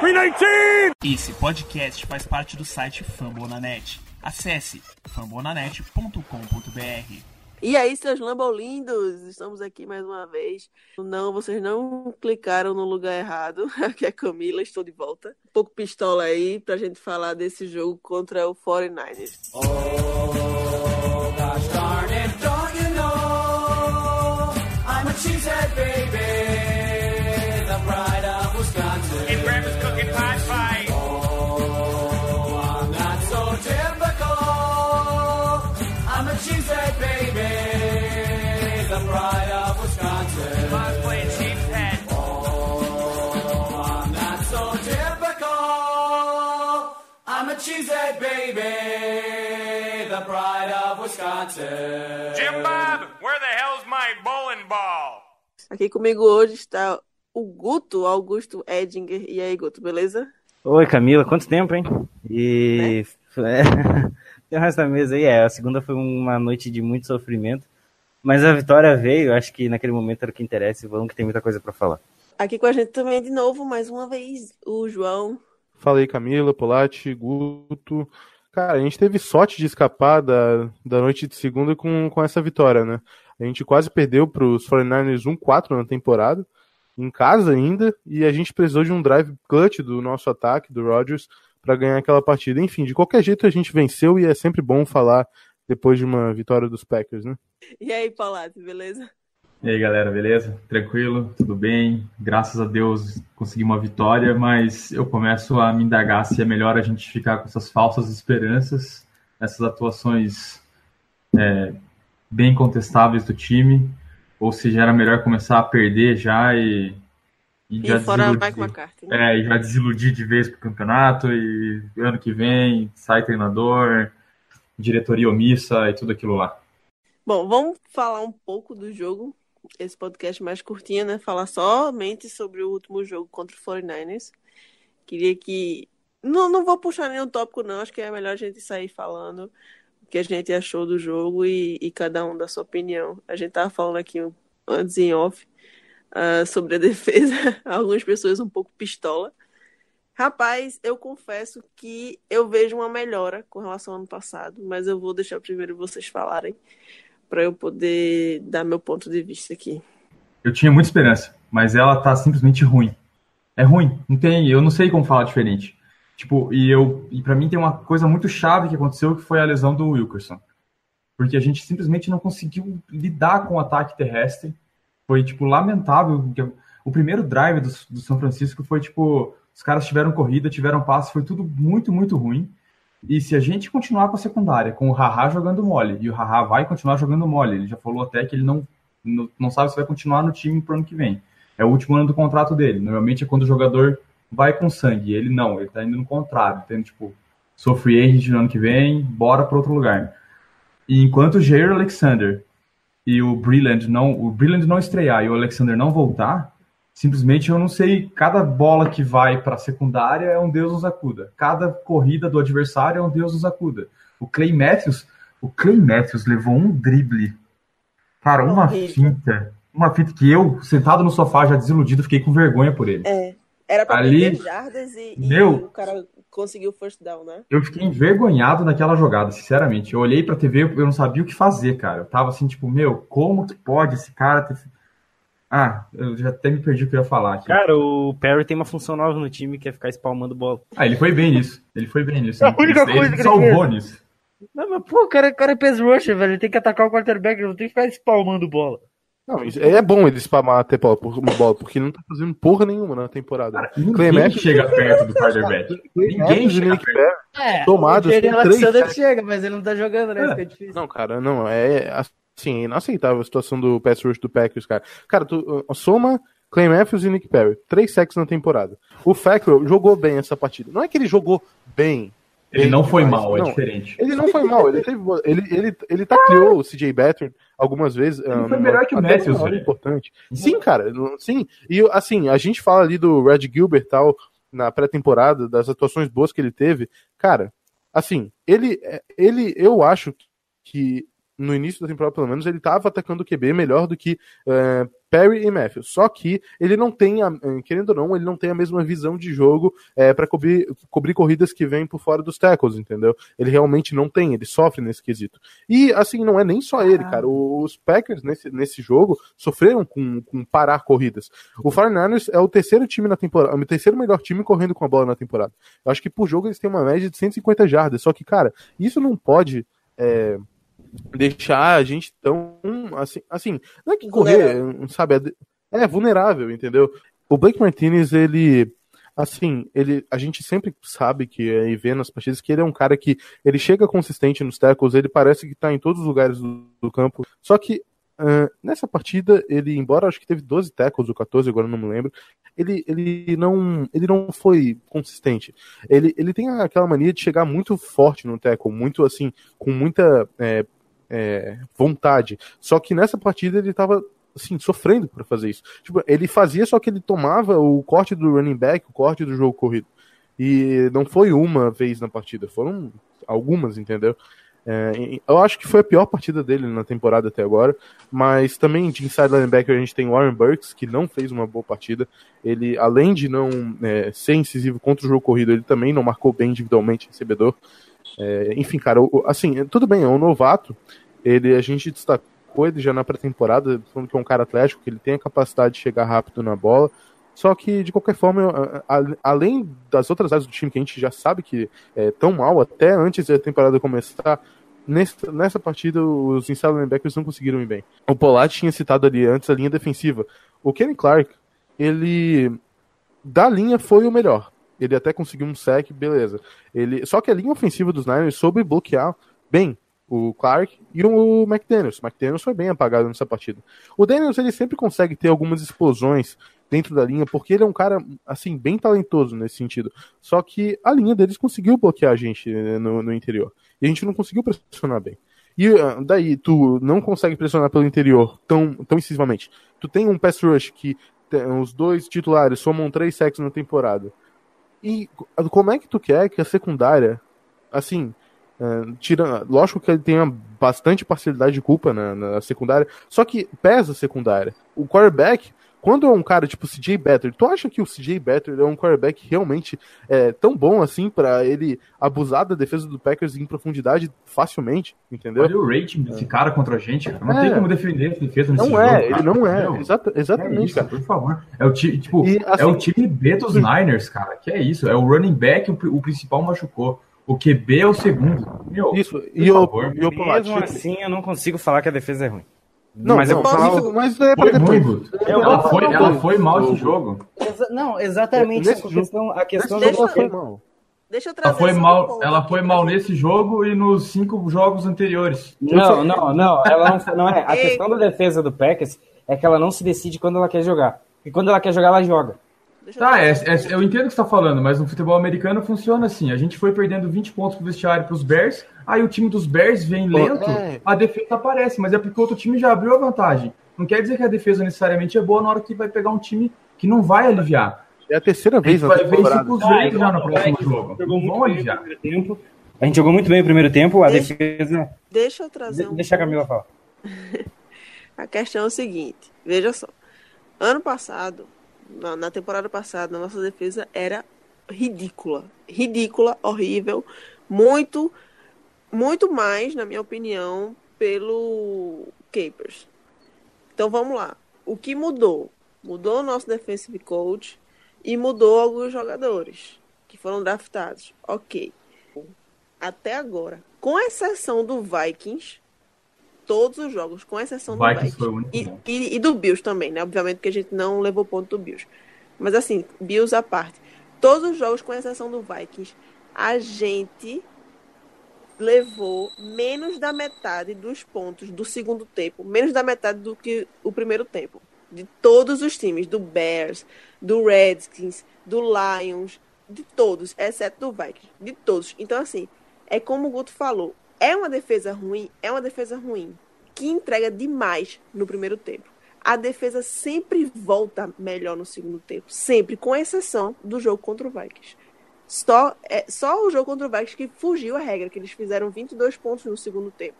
319! Esse podcast faz parte do site Fambonanet. Acesse fambonanet.com.br. E aí, seus lambolindos, estamos aqui mais uma vez. Não, vocês não clicaram no lugar errado. Aqui é a Camila, estou de volta. Um pouco pistola aí pra gente falar desse jogo contra o 49ers. Oh, Jim Bob, where the hell's my bowling ball? Aqui comigo hoje está o Guto Augusto Edinger. E aí, Guto, beleza? Oi, Camila, quanto tempo, hein? E. É. Tem o resto da mesa aí, é. A segunda foi uma noite de muito sofrimento. Mas a vitória veio, acho que naquele momento era o que interessa e vamos que tem muita coisa para falar. Aqui com a gente também de novo, mais uma vez, o João. Fala aí, Camila, Polatti, Guto. Cara, a gente teve sorte de escapar da, da noite de segunda com, com essa vitória, né? A gente quase perdeu para os 49ers 1-4 na temporada, em casa ainda, e a gente precisou de um drive clutch do nosso ataque, do Rodgers, para ganhar aquela partida. Enfim, de qualquer jeito a gente venceu e é sempre bom falar depois de uma vitória dos Packers, né? E aí, Palácio, beleza? E aí, galera, beleza? Tranquilo? Tudo bem? Graças a Deus consegui uma vitória, mas eu começo a me indagar se é melhor a gente ficar com essas falsas esperanças, essas atuações é, bem contestáveis do time, ou se já era melhor começar a perder já e, e E já desiludir. McCarthy, né? É, já desiludir de vez pro campeonato e ano que vem sai treinador, diretoria omissa e tudo aquilo lá. Bom, vamos falar um pouco do jogo. Esse podcast mais curtinho, né? Falar somente sobre o último jogo contra o 49ers. Queria que. Não, não vou puxar nenhum tópico, não. Acho que é melhor a gente sair falando o que a gente achou do jogo e, e cada um da sua opinião. A gente tava falando aqui antes em off ah, sobre a defesa. Algumas pessoas um pouco pistola. Rapaz, eu confesso que eu vejo uma melhora com relação ao ano passado, mas eu vou deixar primeiro vocês falarem para eu poder dar meu ponto de vista aqui. Eu tinha muita esperança, mas ela tá simplesmente ruim. É ruim, não tem, eu não sei como falar diferente. Tipo, e eu, e para mim tem uma coisa muito chave que aconteceu que foi a lesão do Wilkerson. Porque a gente simplesmente não conseguiu lidar com o ataque terrestre. Foi tipo lamentável, o primeiro drive do, do São Francisco foi tipo, os caras tiveram corrida, tiveram passe, foi tudo muito, muito ruim. E se a gente continuar com a secundária, com o Haha jogando mole, e o Haha vai continuar jogando mole, ele já falou até que ele não, não, sabe se vai continuar no time pro ano que vem. É o último ano do contrato dele. Normalmente é quando o jogador vai com sangue. Ele não, ele tá indo no contrário. Tendo, tipo, sou free no ano que vem, bora para outro lugar. E enquanto o Jair Alexander e o Brilland não, o Brilland não estrear e o Alexander não voltar, simplesmente eu não sei, cada bola que vai para a secundária é um Deus nos acuda. Cada corrida do adversário é um Deus nos acuda. O Clay Matthews, o Clay Matthews levou um drible. Cara, uma finta, uma finta que eu, sentado no sofá já desiludido, fiquei com vergonha por ele. É, era para Ali- jardas e, e Meu. o cara conseguiu o first down, né? Eu fiquei envergonhado naquela jogada, sinceramente. Eu olhei pra TV, eu não sabia o que fazer, cara. Eu tava assim, tipo, meu, como que pode esse cara ter. Ah, eu já até me perdi o que eu ia falar aqui. Cara, o Perry tem uma função nova no time que é ficar espalmando bola. Ah, ele foi bem nisso. Ele foi bem nisso. É a única Ele- coisa ele que ele salvou fez. nisso. Não, mas pô, o cara, o cara é pass rusher, velho. Ele tem que atacar o quarterback, ele não tem que ficar espalmando bola. Não, isso- é bom ele spamar até bola, uma bola, porque ele não tá fazendo porra nenhuma na temporada. Cara, ninguém chega perto do quarterback. Ninguém Matthews e chega Nick perto. É, Tomadas o três chega, mas ele não tá jogando, né? É. Fica difícil. Não, cara, não, é assim, inaceitável a situação do pass rush do Packers, cara. Cara, tu uh, soma Clay Matthews e Nick Perry, três sacks na temporada. O Fackrell jogou bem essa partida. Não é que ele jogou bem. Ele bem não foi mal, é não. diferente. Ele não foi mal, ele teve, ele, ele, ele tacleou o CJ Beathard algumas vezes. Ele foi melhor que o Matthews, velho. importante. Sim, cara, sim. E assim, a gente fala ali do Red Gilbert tal na pré-temporada, das atuações boas que ele teve. Cara, assim, ele, ele eu acho que no início da temporada, pelo menos, ele tava atacando o QB melhor do que é, Perry e Matthews. Só que ele não tem, a, querendo ou não, ele não tem a mesma visão de jogo é, para cobrir, cobrir corridas que vêm por fora dos tackles, entendeu? Ele realmente não tem, ele sofre nesse quesito. E assim, não é nem só ele, cara. Os Packers nesse, nesse jogo sofreram com, com parar corridas. O 49ers é o terceiro time na temporada, o terceiro melhor time correndo com a bola na temporada. Eu acho que por jogo eles têm uma média de 150 jardas. Só que, cara, isso não pode. É, deixar a gente tão assim, assim não é que correr, sabe, é, é vulnerável, entendeu? O Blake Martinez, ele assim, ele a gente sempre sabe que e vê nas partidas que ele é um cara que ele chega consistente nos tackles, ele parece que tá em todos os lugares do, do campo. Só que uh, nessa partida, ele, embora acho que teve 12 tackles ou 14, agora não me lembro, ele, ele, não, ele não foi consistente. Ele, ele tem aquela mania de chegar muito forte no tackle, muito assim, com muita é, é, vontade. Só que nessa partida ele tava assim, sofrendo para fazer isso. Tipo, ele fazia, só que ele tomava o corte do running back, o corte do jogo corrido. E não foi uma vez na partida, foram algumas, entendeu? É, eu acho que foi a pior partida dele na temporada até agora, mas também de inside linebacker a gente tem Warren Burks, que não fez uma boa partida. Ele, além de não é, ser incisivo contra o jogo corrido, ele também não marcou bem individualmente recebedor. É, enfim, cara, assim, tudo bem, é um novato. Ele, a gente destacou ele já na pré-temporada, falando que é um cara atlético, que ele tem a capacidade de chegar rápido na bola. Só que, de qualquer forma, além das outras áreas do time que a gente já sabe que é tão mal, até antes da temporada começar, nessa, nessa partida os inside linebackers não conseguiram ir bem. O Polat tinha citado ali antes a linha defensiva. O Kenny Clark, ele da linha foi o melhor. Ele até conseguiu um sec, beleza. Ele, só que a linha ofensiva dos Niners soube bloquear bem o Clark e o McDaniels. O McDaniels foi bem apagado nessa partida. O Daniels ele sempre consegue ter algumas explosões dentro da linha, porque ele é um cara assim bem talentoso nesse sentido. Só que a linha deles conseguiu bloquear a gente né, no, no interior. E a gente não conseguiu pressionar bem. E ah, daí tu não consegue pressionar pelo interior tão, tão incisivamente. Tu tem um pass rush que os dois titulares somam três sacks na temporada. E como é que tu quer que a secundária, assim, uh, tira, lógico que ele tenha bastante parcialidade de culpa na, na, secundária, só que pesa a secundária. O quarterback, quando é um cara tipo CJ Better, tu acha que o CJ Better é um quarterback realmente é, tão bom assim para ele abusar da defesa do Packers em profundidade facilmente, entendeu? Olha o rating desse cara contra a gente, cara. Não é. tem como defender essa defesa nesse não jogo. É, ele não é, Exata, exatamente, é isso, cara. Por favor. É o time, tipo, E, assim, é o time B dos Niners, cara. Que é isso? É o running back, o, o principal machucou. O QB é o segundo. Meu, Isso, por e o, favor. e Polat, Mesmo assim, eu não consigo falar que a defesa é ruim. Não, mas não, eu mas é pra Foi depois. Ela foi, ela foi mal esse do- jogo. Exa- não, exatamente. Nesse a questão, a questão do Deixa- ela foi mal. Deixa eu trazer Ela foi um mal, ela foi mal nesse jogo e nos cinco jogos anteriores. Não, não, não. Ela não, não é. A questão da defesa do Packers é que ela não se decide quando ela quer jogar. E quando ela quer jogar, ela joga. Deixa Tá, é, é- eu entendo o que você tá falando, mas no futebol americano funciona assim. A gente foi perdendo 20 pontos pro vestiário pros Bears, aí o time dos Bears vem lento, é. a defesa aparece, mas é porque o outro time já abriu a vantagem. Não quer dizer que a defesa necessariamente é boa na hora que vai pegar um time que não vai aliviar. É a terceira A vez gente na vai ver isso temporada. com os Ah, Ravens já no o próximo jogo. Jogou muito aliviar. tempo. A gente jogou muito bem o primeiro tempo, a Deixa- defesa. Deixa eu trazer um Deixa a Camila falar. A questão é o seguinte, veja só. Ano passado, na, na temporada passada, nossa defesa era ridícula. Ridícula, horrível. Muito, muito mais, na minha opinião, pelo Capers. Então vamos lá. O que mudou? Mudou o nosso defensive coach e mudou alguns jogadores que foram draftados. Ok. Até agora, com exceção do Vikings, todos os jogos, com exceção do Vikings E, e- e do Bills também, né? Obviamente que a gente não levou ponto do Bills. Mas assim, Bills à parte. Todos os jogos, com exceção do Vikings, a gente levou menos da metade dos pontos do segundo tempo, menos da metade do que o primeiro tempo. De todos os times, do Bears, do Redskins, do Lions, de todos, exceto do Vikings, de todos. Então, assim, é como o Guto falou, é uma defesa ruim, é uma defesa ruim, que entrega demais no primeiro tempo. A defesa sempre volta melhor no segundo tempo, sempre, com exceção do jogo contra o Vikings. Só, é, só o jogo contra o Vikings que fugiu a regra, que eles fizeram 22 pontos no segundo tempo.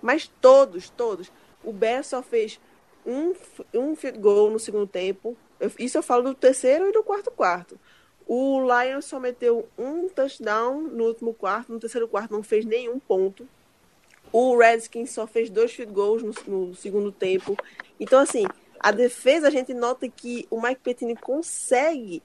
Mas todos, todos. O Bears só fez um, um goal no segundo tempo. Eu- isso eu falo do terceiro e do quarto quarto. O Lions só meteu um touchdown no último quarto, no terceiro quarto não fez nenhum ponto. O Redskins só fez dois field goals no, no segundo tempo. Então, assim, a defesa, a gente nota que o Mike Pettine consegue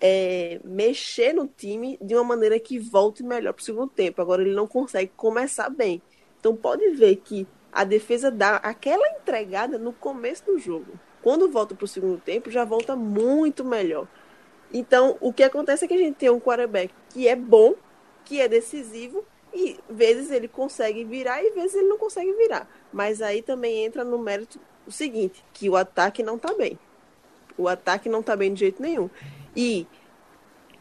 é, mexer no time de uma maneira que volte melhor para o segundo tempo. Agora, ele não consegue começar bem. Então, pode ver que a defesa dá aquela entregada no começo do jogo. Quando volta para o segundo tempo, já volta muito melhor. Então, o que acontece é que a gente tem um quarterback que é bom, que é decisivo, e vezes ele consegue virar e vezes ele não consegue virar. Mas aí também entra no mérito o seguinte, que o ataque não tá bem. O ataque não tá bem de jeito nenhum. E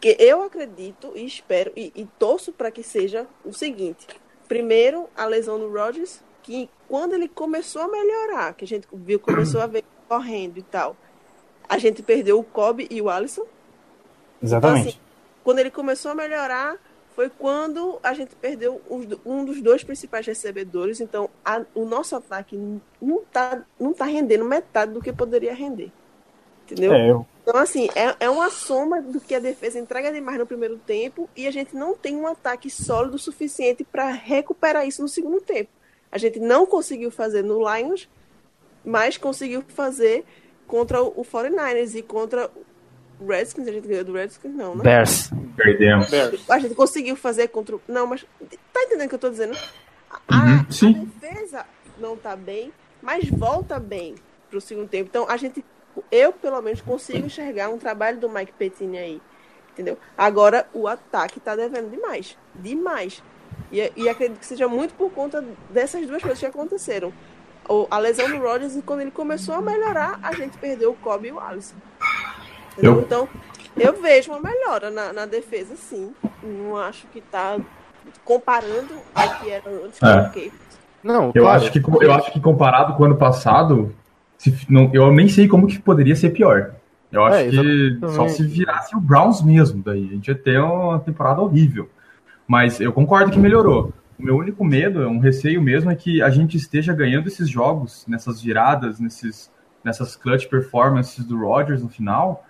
que eu acredito e espero e, e torço para que seja o seguinte. Primeiro, a lesão do Rodgers, que quando ele começou a melhorar, que a gente viu, começou a ver correndo e tal, a gente perdeu o Kobe e o Alisson. Exatamente. Então, assim, quando ele começou a melhorar, foi quando a gente perdeu um dos dois principais recebedores. Então, a- o nosso ataque não tá, não tá rendendo metade do que poderia render. Entendeu? É, eu- Então, assim, é, é uma soma do que a defesa entrega demais no primeiro tempo e a gente não tem um ataque sólido o suficiente para recuperar isso no segundo tempo. A gente não conseguiu fazer no Lions, mas conseguiu fazer contra o 49ers e contra Redskins. A gente ganhou do Redskins, não, né? Bears. Perdemos. A gente conseguiu fazer contra. o- Não, mas. Tá entendendo o que eu tô dizendo? A, Uhum, a defesa não tá bem, mas volta bem pro segundo tempo. Então, a gente. Eu, pelo menos, consigo enxergar um trabalho do Mike Pettine aí. Entendeu? Agora, o ataque tá devendo demais. Demais. E, e acredito que seja muito por conta dessas duas coisas que aconteceram. O- a lesão do Rodgers e quando ele começou a melhorar, a gente perdeu o Kobe e o Alisson. Eu- Então, eu vejo uma melhora na, na defesa, sim. Não acho que tá comparando ao que era antes. É. ok. Não, Eu claro. acho que eu acho que comparado com o ano passado, se, não, eu nem sei como que poderia ser pior. Eu acho É, que só se virasse o Browns mesmo, daí a gente ia ter uma temporada horrível. Mas eu concordo que melhorou. O meu único medo, um receio mesmo, é que a gente esteja ganhando esses jogos, nessas viradas, nesses, nessas clutch performances do Rodgers no final,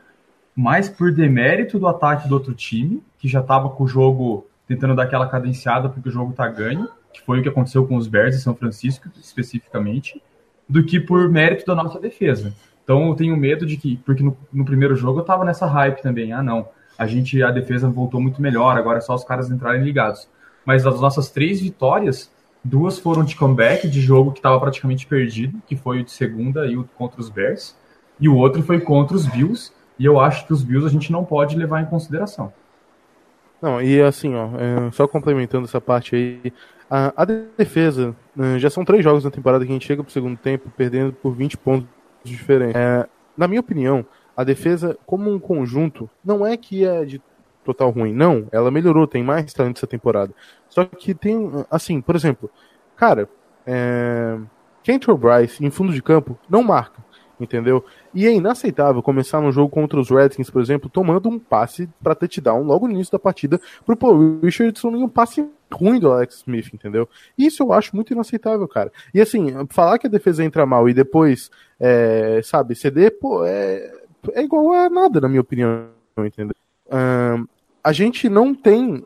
mais por demérito do ataque do outro time, que já estava com o jogo tentando dar aquela cadenciada porque o jogo tá ganho, que foi o que aconteceu com os Bears de São Francisco, especificamente, do que por mérito da nossa defesa. Então eu tenho medo de que, porque no, no primeiro jogo eu tava nessa hype também, ah não, a gente, a defesa voltou muito melhor, agora é só os caras entrarem ligados. Mas das nossas três vitórias, duas foram de comeback, de jogo que estava praticamente perdido, que foi o de segunda e o contra os Bears, e o outro foi contra os Bills, e eu acho que os Bills a gente não pode levar em consideração. Não, e assim, ó, é, só complementando essa parte aí, a, a defesa, né, já são três jogos na temporada que a gente chega pro segundo tempo perdendo por 20 pontos de diferença. É, na minha opinião, a defesa, como um conjunto, não é que é de total ruim, não, ela melhorou, tem mais talento essa temporada. Só que tem, assim, por exemplo, cara, é, Kentor Bryce em fundo de campo não marca. Entendeu? E é inaceitável começar no jogo contra os Redskins, por exemplo, tomando um passe para touchdown logo no início da partida pro Paul Richardson e um passe ruim do Alex Smith, entendeu? Isso eu acho muito inaceitável, cara. E assim, falar que a defesa entra mal e depois, é, sabe, ceder, pô, é, é igual a nada, na minha opinião, entendeu? Ahn, a gente não tem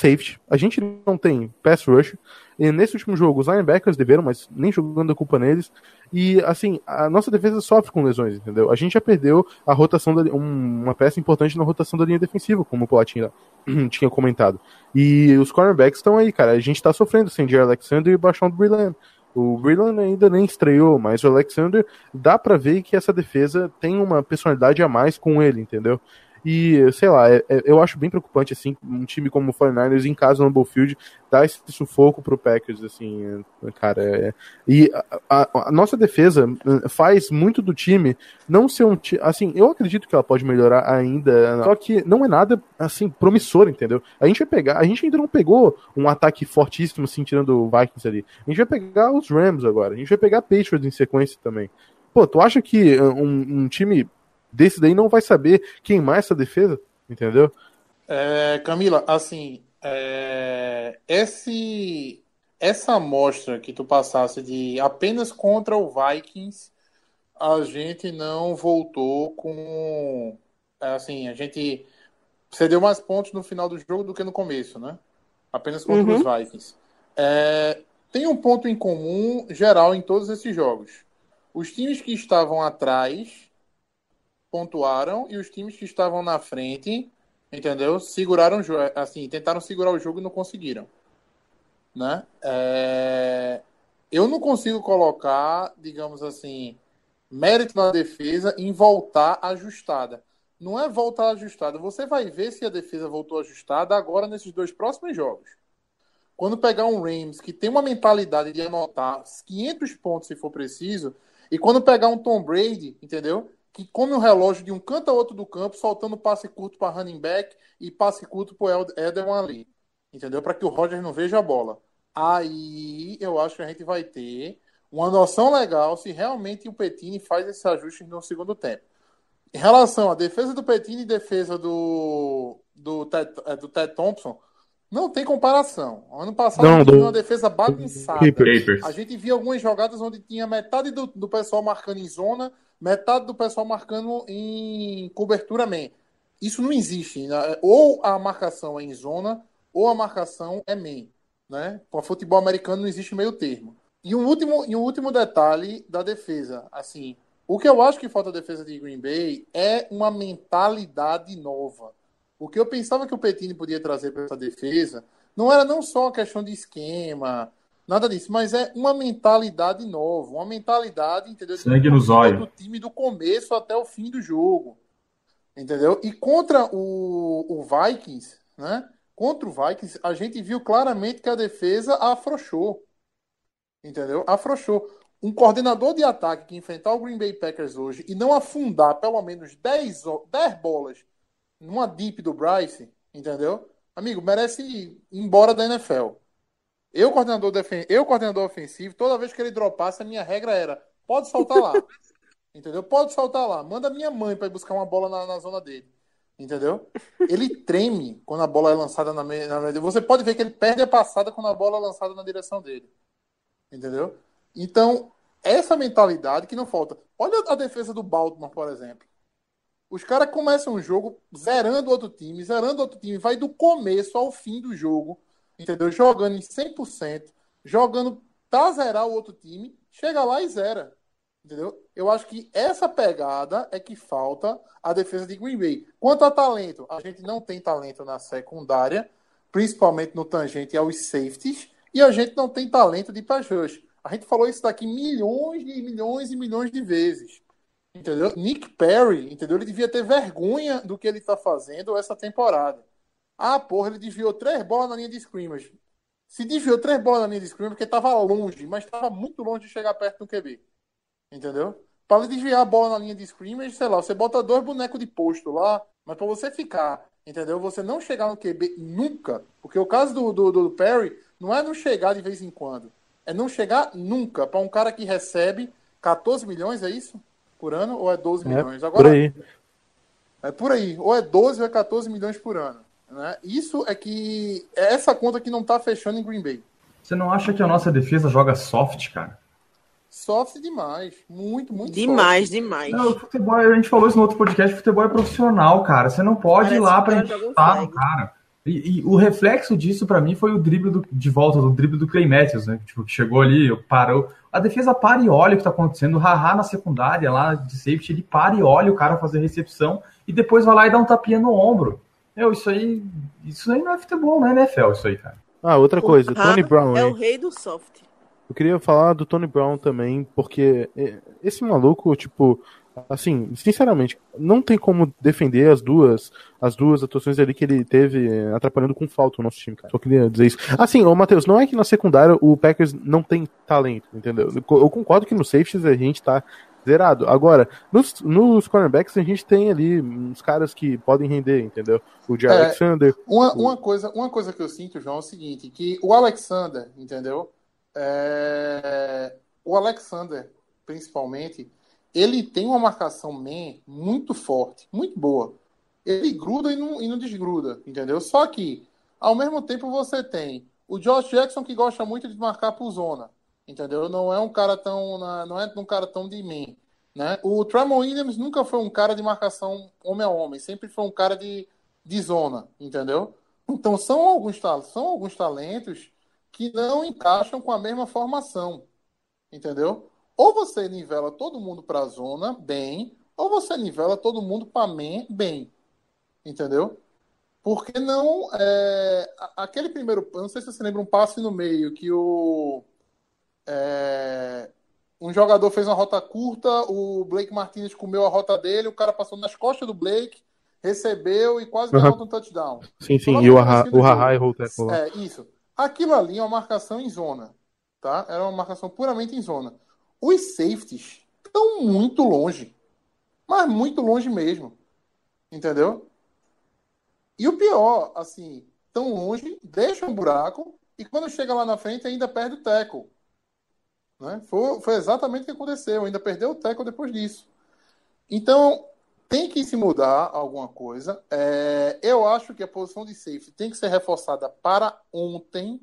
safety, a gente não tem pass rush. E nesse último jogo, os linebackers deveram, mas nem jogando a culpa neles. E, assim, a nossa defesa sofre com lesões, entendeu? A gente já perdeu a rotação, da, um- uma peça importante na rotação da linha defensiva, como o Polatinho tinha comentado. E os cornerbacks estão aí, cara. A gente tá sofrendo sem Jerry Alexander e Baixão do Brillant. O Brillant ainda nem estreou, mas o Alexander dá pra ver que essa defesa tem uma personalidade a mais com ele, entendeu? E, sei lá, é- é- eu acho bem preocupante, assim, um time como o 49ers em casa no Bullfield dar esse sufoco pro Packers, assim, é, cara. é- e a, a- a nossa defesa eh, faz muito do time não ser um time. Assim, eu acredito que ela pode melhorar ainda, só que não é nada, assim, promissor, entendeu? A gente vai pegar, a gente ainda não pegou um ataque fortíssimo, assim, tirando o Vikings ali. A gente vai pegar os Rams agora, a gente vai pegar Patriots em sequência também. Pô, tu acha que eh, um, um time desse daí não vai saber queimar essa defesa? Entendeu? É, Camila, assim, é, esse, essa amostra que tu passasse de apenas contra o Vikings, a gente não voltou com. é, Assim, a gente cedeu mais pontos no final do jogo do que no começo, né? Apenas contra Uhum. os Vikings. É, tem um ponto em comum geral em todos esses jogos. Os times que estavam atrás pontuaram e os times que estavam na frente, entendeu? Seguraram assim, tentaram segurar o jogo e não conseguiram, né? É, eu não consigo colocar, digamos assim, mérito na defesa em voltar ajustada. Não é voltar ajustada. Você vai ver se a defesa voltou ajustada agora nesses dois próximos jogos. Quando pegar um Rams que tem uma mentalidade de anotar 500 pontos se for preciso, e quando pegar um Tom Brady, entendeu? Que come o relógio de um canto a outro do campo, soltando passe curto para running back e passe curto para Edelman ali. Entendeu? Para que o Rodgers não veja a bola. Aí eu acho que a gente vai ter uma noção legal se realmente o Petini faz esses ajustes no segundo tempo. Em relação à defesa do Petini e defesa do, do, Ted, é, do Ted Thompson, não tem comparação. Ano passado Não, a gente do- viu uma defesa bagunçada. A gente via algumas jogadas onde tinha metade do, do pessoal marcando em zona, metade do pessoal marcando em cobertura man. Isso não existe. né? Ou a marcação é em zona, ou a marcação é man. Né? Para futebol americano não existe meio termo. E um último, e um último detalhe da defesa. Assim, o que eu acho que falta a defesa de Green Bay é uma mentalidade nova. O que eu pensava que o Petini podia trazer para essa defesa não era não só uma questão de esquema, nada disso, mas é uma mentalidade nova, uma mentalidade, entendeu? De Sangue no zóio. do time do começo até o fim do jogo. Entendeu? E contra o, o Vikings, né? Contra o Vikings, a gente viu claramente que a defesa afrouxou. Entendeu? Afrouxou. Um coordenador de ataque que enfrentar o Green Bay Packers hoje e não afundar pelo menos 10, o- 10 bolas numa deep do Bryce, entendeu? Amigo, merece ir embora da NFL. Eu, coordenador, defen eu, coordenador ofensivo, toda vez que ele dropasse, a minha regra era: pode soltar lá. Entendeu? Pode soltar lá. Manda minha mãe para ir buscar uma bola na, na zona dele. Entendeu? Ele treme quando a bola é lançada na meia. Na... Você pode ver que ele perde a passada quando a bola é lançada na direção dele. Entendeu? Então, essa mentalidade que não falta. Olha a defesa do Baltimore, por exemplo. Os caras começam o jogo zerando outro time, zerando outro time, vai do começo ao fim do jogo, entendeu? Jogando em 100%, jogando pra zerar o outro time, chega lá e zera. Entendeu? Eu acho que essa pegada é que falta a defesa de Green Bay. Quanto a talento, a gente não tem talento na secundária, principalmente no tangente aos safeties, e a gente não tem talento de pass rush. A gente falou isso daqui milhões e milhões e milhões de vezes. Entendeu? Nick Perry, entendeu? Ele devia ter vergonha do que ele tá fazendo essa temporada. Ah, porra, ele desviou três bolas na linha de scrimmage. Se desviou três bolas na linha de scrimmage porque tava longe, mas tava muito longe de chegar perto do QB. Entendeu? Para ele desviar a bola na linha de scrimmage, sei lá, você bota dois bonecos de posto lá, mas para você ficar, entendeu? Você não chegar no QB nunca, porque o caso do, do, do Perry não é não chegar de vez em quando, é não chegar nunca para um cara que recebe 14 milhões, é isso? Por ano ou é 12 milhões? É, por aí. É por aí, ou é 12 ou é 14 milhões por ano. Né? Isso é que é essa conta que não tá fechando em Green Bay. Você não acha que a nossa defesa joga soft, cara? Sofre demais, muito, muito Demais, sofre. demais. Não, o futebol, a gente falou isso no outro podcast, futebol é profissional, cara. Você não pode ir Parece lá que pra o cara no. E, e o reflexo disso pra mim foi o drible do- de volta, do drible do Clay Matthews, né? Tipo, que chegou ali, parou. A defesa para e olha o que tá acontecendo. O Haha na secundária lá de safety, ele para e olha o cara fazer recepção e depois vai lá e dá um tapinha no ombro. Meu, isso aí. Isso aí não é futebol, não é NFL, isso aí, cara. Ah, outra coisa, O Tony Brown, É hein? o rei do soft. Eu queria falar do Tony Brown também, porque é, esse maluco, tipo, assim, sinceramente, não tem como defender as duas, as duas atuações ali que ele teve é, atrapalhando com falta o nosso time, cara. Só queria dizer isso. Assim, ô Matheus, não é que na secundária o Packers não tem talento, entendeu? Eu concordo que no safeties a gente tá zerado. Agora, nos, nos cornerbacks a gente tem ali uns caras que podem render, entendeu? O de É, Alexander. Uma, uma, coisa, uma coisa que eu sinto, João, é o seguinte, que o Alexander, entendeu? É, O Alexander, principalmente, ele tem uma marcação man muito forte, muito boa. Ele gruda e não, e não desgruda, entendeu? Só que, ao mesmo tempo, você tem o Josh Jackson que gosta muito de marcar por zona, entendeu? Não é um cara tão, não é um cara tão de man. Né? O Tramon Williams nunca foi um cara de marcação homem a homem, sempre foi um cara de, de zona, entendeu? Então são alguns, são alguns talentos que não encaixam com a mesma formação, entendeu? Ou você nivela todo mundo para a zona bem, ou você nivela todo mundo para bem, entendeu? Porque não é, aquele primeiro, não sei se você lembra um passe no meio que o é, um jogador fez uma rota curta, o Blake Martinez comeu a rota dele, o cara passou nas costas do Blake, recebeu e quase Aham. derrota um touchdown. Sim, sim. Logo E o Haha o Haha jogo. errou o tackle. É, isso. Aquilo ali é uma marcação em zona, tá? Era uma marcação puramente em zona. Os safeties estão muito longe, mas muito longe mesmo, entendeu? E o pior, assim, tão longe, deixa um buraco e quando chega lá na frente ainda perde o tackle. Né? Foi, foi exatamente o que aconteceu, ainda perdeu o tackle depois disso. Então, tem que se mudar alguma coisa. É, eu acho que a posição de safety tem que ser reforçada para ontem.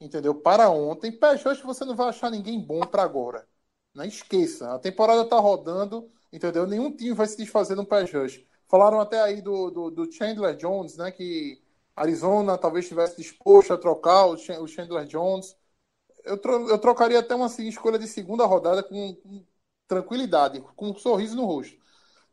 Entendeu? Para ontem. Hoje você não vai achar ninguém bom para agora. Não esqueça. A temporada tá rodando, entendeu? Nenhum time vai se desfazer de pé rush. Falaram até aí do, do, do Chandler Jones, né? Que Arizona talvez estivesse disposto a trocar o Chandler Jones. Eu, tro- eu trocaria até uma assim, escolha de segunda rodada com, com tranquilidade, com um sorriso no rosto.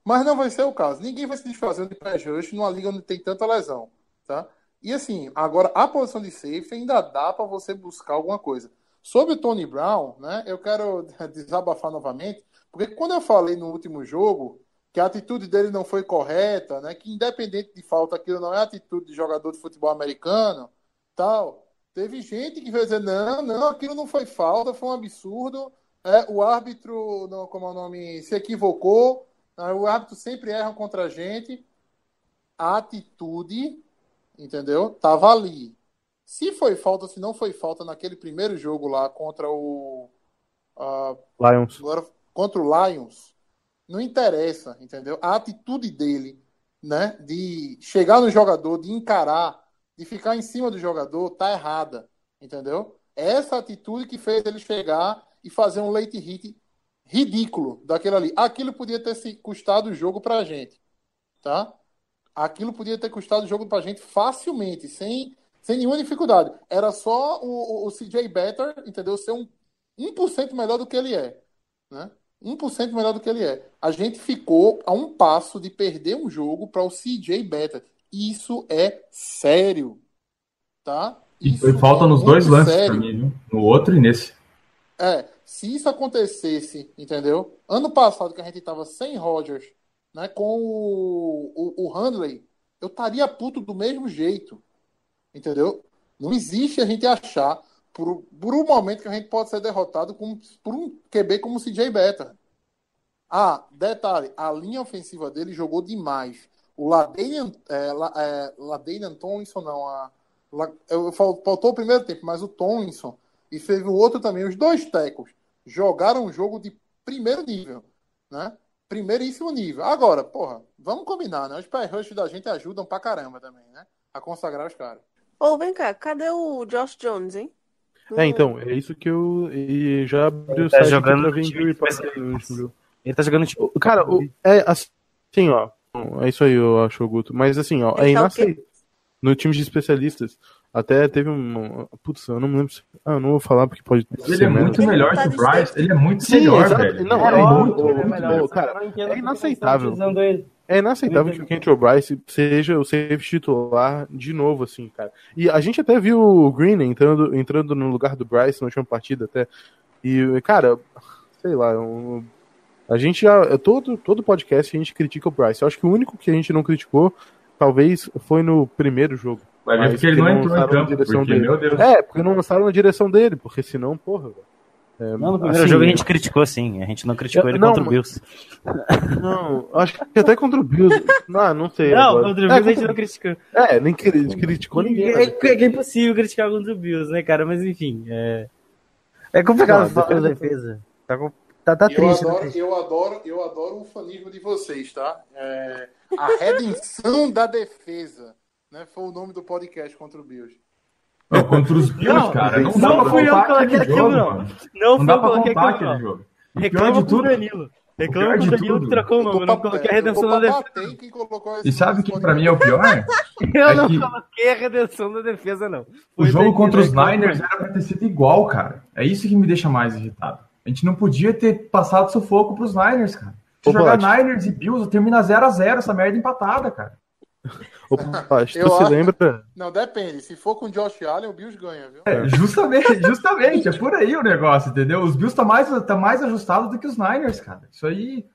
Mas não vai ser o caso. Ninguém vai se desfazer de pass rush numa liga onde tem tanta lesão, tá? E assim, agora a posição de safety ainda dá para você buscar alguma coisa. Sobre o Tony Brown, né? Eu quero desabafar novamente, porque quando eu falei no último jogo que a atitude dele não foi correta, né? Que independente de falta, aquilo não é atitude de jogador de futebol americano, tal. Teve gente que veio dizer não, não, aquilo não foi falta, foi um absurdo. É, o árbitro, não, como é o nome, se equivocou. Ah, O árbitro sempre erra contra a gente. A atitude, entendeu? Tava ali. Se foi falta, se não foi falta naquele primeiro jogo lá contra o. ah, Lions. agora, contra o Lions, não interessa, entendeu? A atitude dele, né, de chegar no jogador, de encarar, de ficar em cima do jogador, tá errada, entendeu? É Essa atitude que fez ele chegar e fazer um late hit ridículo daquele ali. Aquilo podia ter se custado o jogo pra gente, tá? Aquilo podia ter custado o jogo pra gente facilmente, sem, sem nenhuma dificuldade. Era só o, o, o CJ Better, entendeu? Ser um 1% melhor do que ele é, né? 1% melhor do que ele é. A gente ficou a um passo de perder um jogo para o CJ Better. Isso é sério, tá? E Isso foi falta é nos dois lances sério. pra mim, viu? No outro e nesse. É, se isso acontecesse, entendeu? Ano passado que a gente tava sem Rodgers, né, com o, o, o Handley, eu estaria puto do mesmo jeito, entendeu? Não existe a gente achar por, por um momento que a gente pode ser derrotado com, por um QB como o CJ Better. Ah, detalhe, a linha ofensiva dele jogou demais. O Ladanian, é, La- é, Tomlinson, não, a, La- eu, fal- faltou o primeiro tempo, mas o Tomlinson e fez o outro também, os dois tecos jogaram um jogo de primeiro nível, né? Primeiríssimo nível. Agora, porra, vamos combinar, né? Os pass rush da gente ajudam pra caramba também, né? A consagrar os caras. Ô, vem cá, cadê o Josh Jones, hein? É, então, é isso que eu e já abri o tá site jogando pra jogo. Ele tá jogando tipo. Cara, o- é assim, ó. É isso aí, eu acho, Guto. Mas assim, ó, é tá inaceitável. No time de especialistas, até teve um. Putz, eu não me lembro. se- Ah, eu não vou falar porque pode Ele é muito merda. melhor que o Bryce. Ele é muito Sim, melhor, exato. velho. Não, Ele é é muito, muito melhor. melhor. cara, é inaceitável. É inaceitável que o Kentrell Bryce seja o safety titular de novo, assim, cara. E a gente até viu o Green entrando, entrando no lugar do Bryce na última partida até. E, cara, sei lá, um- a gente já. Todo, todo podcast a gente critica o Bryce. Eu acho que o único que a gente não criticou, talvez, foi no primeiro jogo. Vai ver Mas porque ele não entrou em campo, direção porque, dele. meu Deus. É, porque não lançaram na direção dele, porque senão, porra. É, Não, no primeiro assim, jogo a gente criticou sim. A gente não criticou Eu- ele não, contra o mas- Bills. Não, acho que até contra o Bills. Não, não sei. Não, agora. contra o É, Bills a gente contra- não criticou. É, nem cri- criticou ninguém. né? É, é impossível criticar contra o Bills, né, cara? Mas enfim, é. É complicado Não, falar da defesa- defesa. Tá, com- tá, tá eu, triste, né? adoro, eu, adoro, eu adoro o fanismo de vocês, tá? É, a redenção da defesa, né? Foi o nome do podcast contra o Bills. Não, contra os Bills, Não, cara. Não, não dá pra fui eu que coloquei aquele aquilo, jogo, não. Não, Não foi dá eu pra coloquei aquele não. jogo. Reclama de com o tudo- Danilo. Reclama com de o Danilo tudo- que trocou o nome. Eu não coloquei a redenção da defesa. E sabe o que pra mim é o pior? Eu É não que- coloquei a redenção da defesa, não. O jogo contra os. Niners era pra ter sido igual, cara. É isso que me deixa mais irritado. A gente não podia ter passado sufoco pros Niners, cara. Se Ô, jogar Palat. Niners e Bills, termina 0x0 essa merda empatada, cara. Ô, Palat, Eu tu se acho- lembra? Não, depende. Se for com o Josh Allen, o Bills ganha, viu? É, justamente, justamente, é por aí o negócio, entendeu? Os Bills tá mais, tá mais ajustado do que os Niners, cara. Isso aí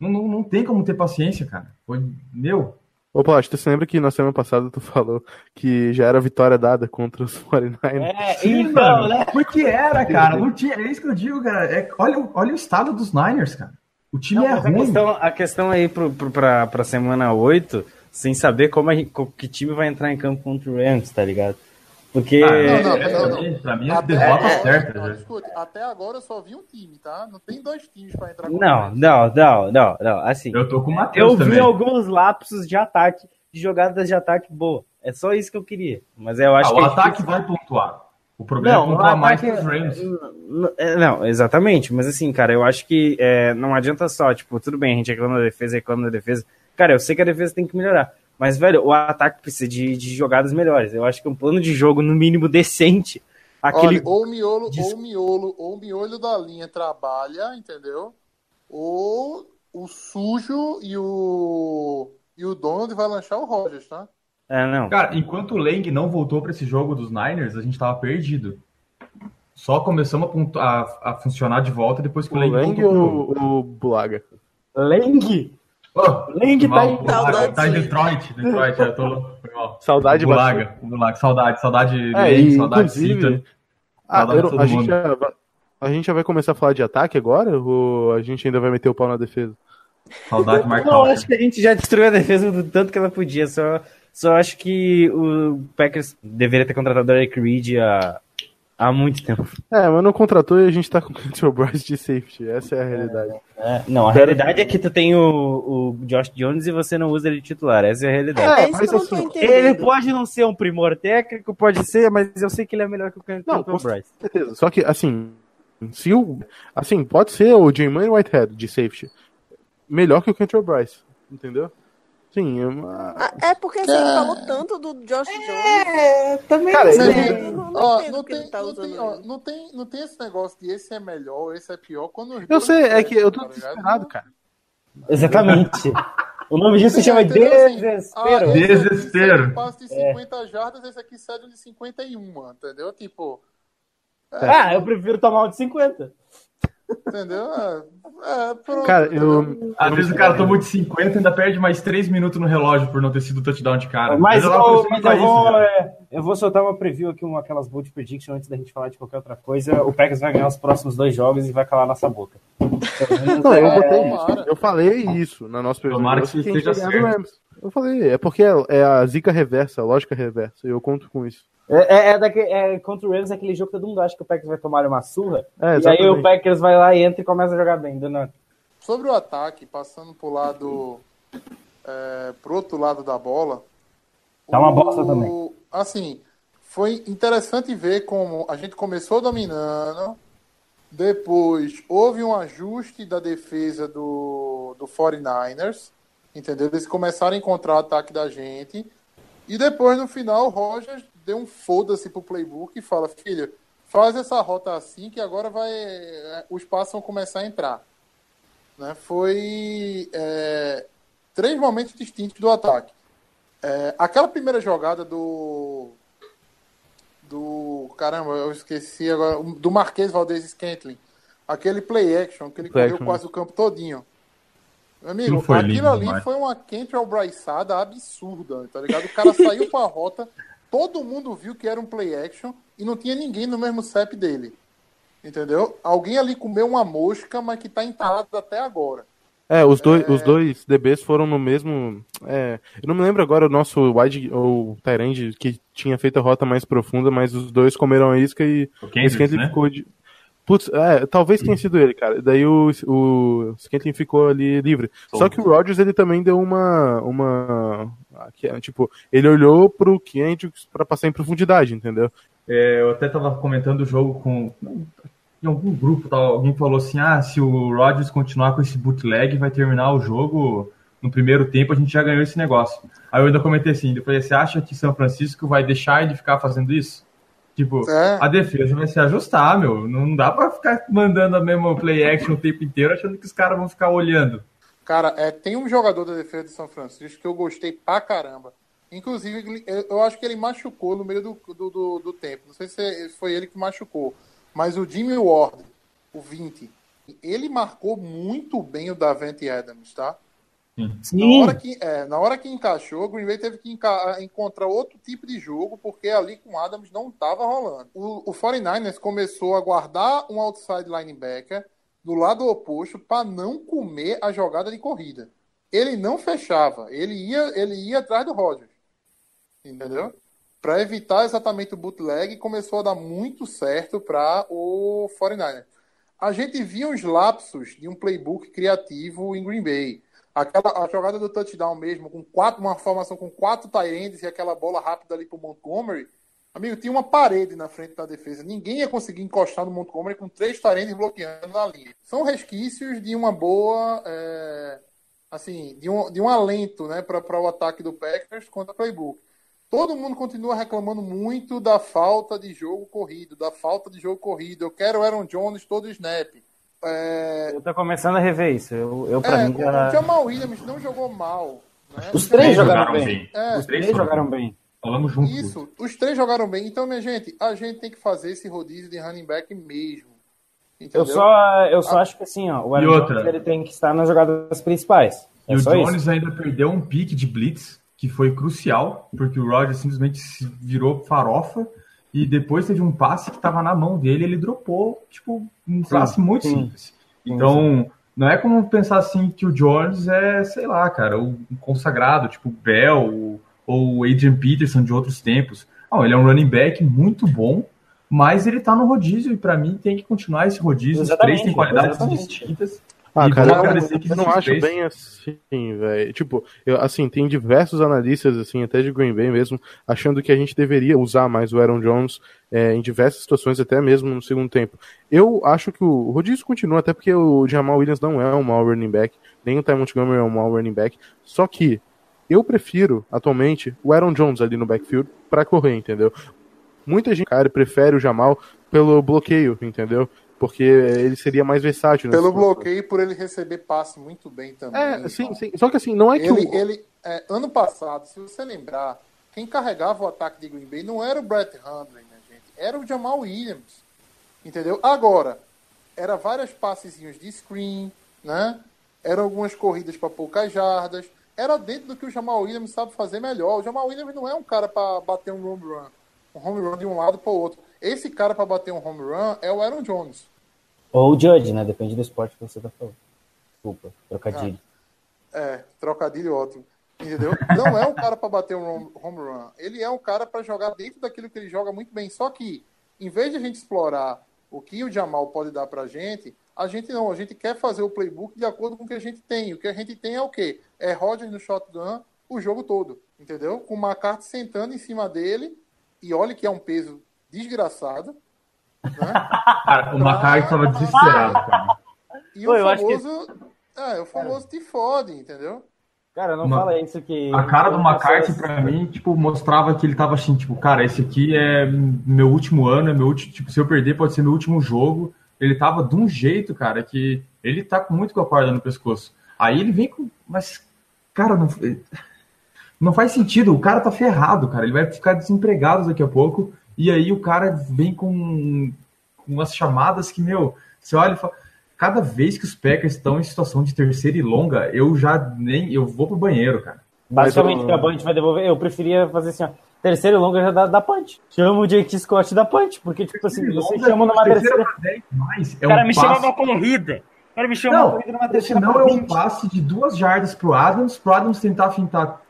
não, não, não tem como ter paciência, cara. Foi, meu, Ô, Palat, tu se lembra que na semana passada tu falou que já era vitória dada contra os 49ers? É, Sim, então, mano, né? porque era, cara. Não tinha, é isso que eu digo, cara. É, olha, o- olha o estado dos Niners, cara. O time Não, é mas a, ruim. questão, a questão aí pro, pro, pra, pra semana 8, sem saber como a que time vai entrar em campo contra o Rams, tá ligado? Porque. Ah, Não, não, é, não, pra, não. mim, pra mim é não, já. escute, até agora eu só vi um time, tá? Não tem dois times pra entrar com Não, não, não, não, não. Assim, Eu tô com o Matheus eu vi também. alguns lapsos de ataque, de jogadas de ataque boa. É só isso que eu queria. Mas eu acho Ah, que. o é ataque difícil. vai pontuar. O problema é Não, o pontuar mais que os Rams. N- é, Não, exatamente. Mas assim, cara, eu acho que é, não adianta só, tipo, tudo bem, a gente reclama da defesa, reclama da defesa. Cara, eu sei que a defesa tem que melhorar. Mas, velho, o ataque precisa de, de jogadas melhores. Eu acho que um plano de jogo, no mínimo, decente. Aquele. Olha, ou o miolo, Des- ou o miolo, ou o miolo da linha trabalha, entendeu? Ou o sujo e o e o Donald vai lanchar o Rogers, tá? É, não. Cara, enquanto o Lang não voltou pra esse jogo dos Niners, a gente tava perdido. Só começamos a, pontu- a- a funcionar de volta depois que O o Lang Lang voltou ou o Bulaga? Lang? Oh, Lang tá em- Saudades. tá em Detroit. Detroit, eu tô. Mal. Saudade Bulaga, Bulaga, saudade, saudade É, saudade. Ah, Saudade eu de não- todo a, gente mundo. já, vai- a gente já vai começar a falar de ataque agora? Ou a gente ainda vai meter o pau na defesa? Saudade de Mark Não, acho que a gente já destruiu a defesa do tanto que ela podia. Só, só acho que o Packers deveria ter contratado o Eric Reed há, há muito tempo. É, mas não contratou e a gente tá com o Kentrell Bryce de safety. Essa é a realidade. É, não, a realidade é que tu tem o, o Josh Jones e você não usa ele de titular. Essa é a realidade. É, isso mas assim. Ele pode não ser um primor técnico, pode ser, mas eu sei que ele é melhor que o Não, Canton com Bryce. certeza. Só que, assim, se o. Assim, pode ser o Jermaine Whitehead de safety. Melhor que o Kentrell Bryce. Entendeu? Sim, é uma- Ah, É porque assim, ele falou tanto do Josh Jones. É, também Cara, não, não Ó, entendo não, ele tem, tá não, tem, ó, não, tem, não tem esse negócio de esse é melhor, esse é pior. Quando Eu sei, é que eu tô tá desesperado, cara. Exatamente. o nome disso se chama Entendeu? Assim, desespero. ah, esse aqui Desespero. um passe de 50 jardas, esse aqui cede um de 51, entendeu? Tipo, Ah, eu prefiro tomar um de 50. Entendeu? É, é, pronto, Cara, eu. Às vezes o cara toma de 50 e ainda perde mais 3 minutos no relógio por não ter sido touchdown de cara. Mas, eu, eu, tava mas eu, vou, isso, já. é, eu vou soltar uma preview aqui, uma, aquelas bold prediction antes da gente falar de qualquer outra coisa. O Packers vai ganhar os próximos dois jogos e vai calar nossa boca. Não, eu É, botei tomara. isso. Eu falei isso na nossa Tomara que quem esteja certo. Eu falei, é porque é, é a zica reversa, a lógica reversa. Eu conto com isso. É, é, é, daque- é contra o Rams, é aquele jogo que todo mundo acha que o Packers vai tomar uma surra. É, e aí o Packers vai lá e entra e começa a jogar bem. Do nada. Sobre o ataque, passando pro lado. É, pro outro lado da bola. Tá uma o- bosta também. Assim, foi interessante ver como a gente começou dominando. Depois houve um ajuste da defesa do, do 49ers. Entendeu? Eles começaram a encontrar o ataque da gente. E depois, no final, o Rogers deu um foda-se pro playbook e fala: Filho, faz essa rota assim que agora vai. Os passos vão começar a entrar. Né? Foi é, três momentos distintos do ataque. É, aquela primeira jogada do. Do. Caramba, eu esqueci agora. Do Marquês Valdez Scantling. Aquele play action que ele Play correu action. quase o campo todinho. Meu amigo, Aquilo foi aquilo lindo ali demais. foi uma Kentrell Bryceada absurda, tá ligado? O cara saiu com a rota, todo mundo viu que era um play action e não tinha ninguém no mesmo CEP dele. Entendeu? Alguém ali comeu uma mosca, mas que tá entalado até agora. É, os dois, os dois DBs foram no mesmo. É, eu não me lembro agora o nosso wide ou Tyrande que tinha feito a rota mais profunda, mas os dois comeram a isca e O o Kendricks, Scantling né? ficou de. Putz, é, talvez tenha sido ele, cara. Daí o, o ficou ali livre. Só que o Rodgers ele também deu uma. uma aqui, é, tipo, ele olhou pro Kendricks pra passar em profundidade, entendeu? É, eu até tava comentando o jogo com. em algum grupo, tá, alguém falou assim: ah, se o Rodgers continuar com esse bootleg, vai terminar o jogo no primeiro tempo, a gente já ganhou esse negócio. Aí eu ainda comentei assim: eu falei, você acha que São Francisco vai deixar ele ficar fazendo isso? Tipo, É. a defesa vai se ajustar, meu. Não dá pra ficar mandando a mesma play action o tempo inteiro achando que os caras vão ficar olhando. Cara, é, tem um jogador da defesa de São Francisco que eu gostei pra caramba. Inclusive, eu eu acho que ele machucou no meio do, do, do- do tempo. Não sei se foi ele que machucou. Mas o Jimmy Ward, o 20, ele marcou muito bem o Davante Adams, tá? Na Sim. hora, que, é, na hora que encaixou, o Green Bay teve que enca- encontrar outro tipo de jogo, porque ali com o Adams não estava rolando. O, o 49ers começou a guardar um outside linebacker do lado oposto para não comer a jogada de corrida. Ele não fechava, ele ia, ele ia atrás do Rodgers. Entendeu? Para evitar exatamente o bootleg, começou a dar muito certo para o 49ers. A gente via os lapsos de um playbook criativo em Green Bay. Aquela a jogada do touchdown mesmo, com quatro, uma formação com quatro tight e aquela bola rápida ali pro Montgomery. Amigo, tinha uma parede na frente da defesa. Ninguém ia conseguir encostar no Montgomery com três tight bloqueando na linha. São resquícios de uma boa, é, assim, de um, de um alento, né, para o ataque do Packers contra o playbook. Todo mundo continua reclamando muito da falta de jogo corrido, da falta de jogo corrido. Eu quero Aaron Jones todo snap. É, Eu tô começando a rever isso. Eu, eu pra é, mim, o já... Jamal Williams não jogou mal. Né? Os O três Jamal- jogaram bem. É, Os três jogaram bem. Falamos junto. Isso, os três jogaram bem. Então, minha gente, a gente tem que fazer esse rodízio de running back mesmo. Entendeu? Eu só, eu só Ah. acho que assim, ó, o E Aaron outra? Jones, ele tem que estar nas jogadas principais. É E o Jones isso. ainda perdeu um pique de blitz, que foi crucial, porque o Rodgers simplesmente se virou farofa e depois teve um passe que estava na mão dele, ele dropou, tipo, um passe muito sim. simples. Então, não é como pensar assim que o Jones é, sei lá, cara, o um consagrado, tipo o Bell ou- Adrian Peterson de outros tempos. Não, ele é um running back muito bom, mas ele tá no rodízio e para mim tem que continuar esse rodízio. Os três têm Exatamente, qualidades exatamente. distintas. Ah, E cara, vou eu, eu não acho bem assim, velho. Tipo, eu, assim, tem diversos analistas, assim, até de Green Bay mesmo, achando que a gente deveria usar mais o Aaron Jones é, em diversas situações, até mesmo no segundo tempo. Eu acho que o, rodízio continua, até porque o Jamal Williams não é um mau running back, nem o Ty Montgomery é um mau running back. Só que eu prefiro, atualmente, o Aaron Jones ali no backfield pra correr, entendeu? Muita gente, cara, prefere o Jamal pelo bloqueio, entendeu? Porque ele seria mais versátil. nessa Pelo bloqueio por ele receber passe muito bem também. É, sim, sim. Só que assim, não é que Ele, o... ele é, ano passado, se você lembrar, quem carregava o ataque de Green Bay não era o Brett Hundley, né, gente? Era o Jamal Williams. Entendeu? Agora, era várias passezinhos de screen, né? Eram algumas corridas para poucas jardas. Era dentro do que o Jamal Williams sabe fazer melhor. O Jamal Williams não é um cara para bater um home run. Um home run de um lado para o outro. Esse cara para bater um home run é o Aaron Jones. Ou o Judge, né? Depende do esporte que você tá falando. Desculpa, trocadilho. É, trocadilho ótimo. Entendeu? Não é um cara para bater um home- home run. Ele é um cara para jogar dentro daquilo que ele joga muito bem. Só que, em vez de a gente explorar o que o Jamal pode dar pra gente, a gente não. A gente quer fazer o playbook de acordo com o que a gente tem. O que a gente tem é o quê? É Rodgers no shotgun o jogo todo. Entendeu? Com o McCarthy sentando em cima dele. E olha que é um peso desgraçado. Cara, o Macari tava desesperado, cara. E Pô, o eu acho que- famoso. É, o famoso te fode, entendeu? Cara, não Uma- fala isso que. A cara do que McCarthy, pessoas- pra mim, tipo, mostrava que ele tava assim, tipo, cara, esse aqui é meu último ano, é meu último, tipo, se eu perder pode ser meu último jogo. Ele tava de um jeito, cara, que ele tá com muito com a corda no pescoço. Aí ele vem com, mas, cara, não, não faz sentido, o cara tá ferrado, cara, ele vai ficar desempregado daqui a pouco, e aí o cara vem com, com umas chamadas que, meu, você olha e fala, cada vez que os Packers estão em situação de terceira e longa, eu já nem, eu vou pro banheiro, cara. Basicamente, que a Band vai devolver. Eu preferia fazer assim, ó. Terceiro e longa já dá, dá punch. Chama o Jake Scott da punch. Porque, tipo assim, você Longa, chama numa terceira. 10 mais, é O cara um me passe... chama uma corrida. O cara me chama uma Não, corrida numa terceira não é um 20. passe de duas jardas pro Adams, pro Adams tentar fintar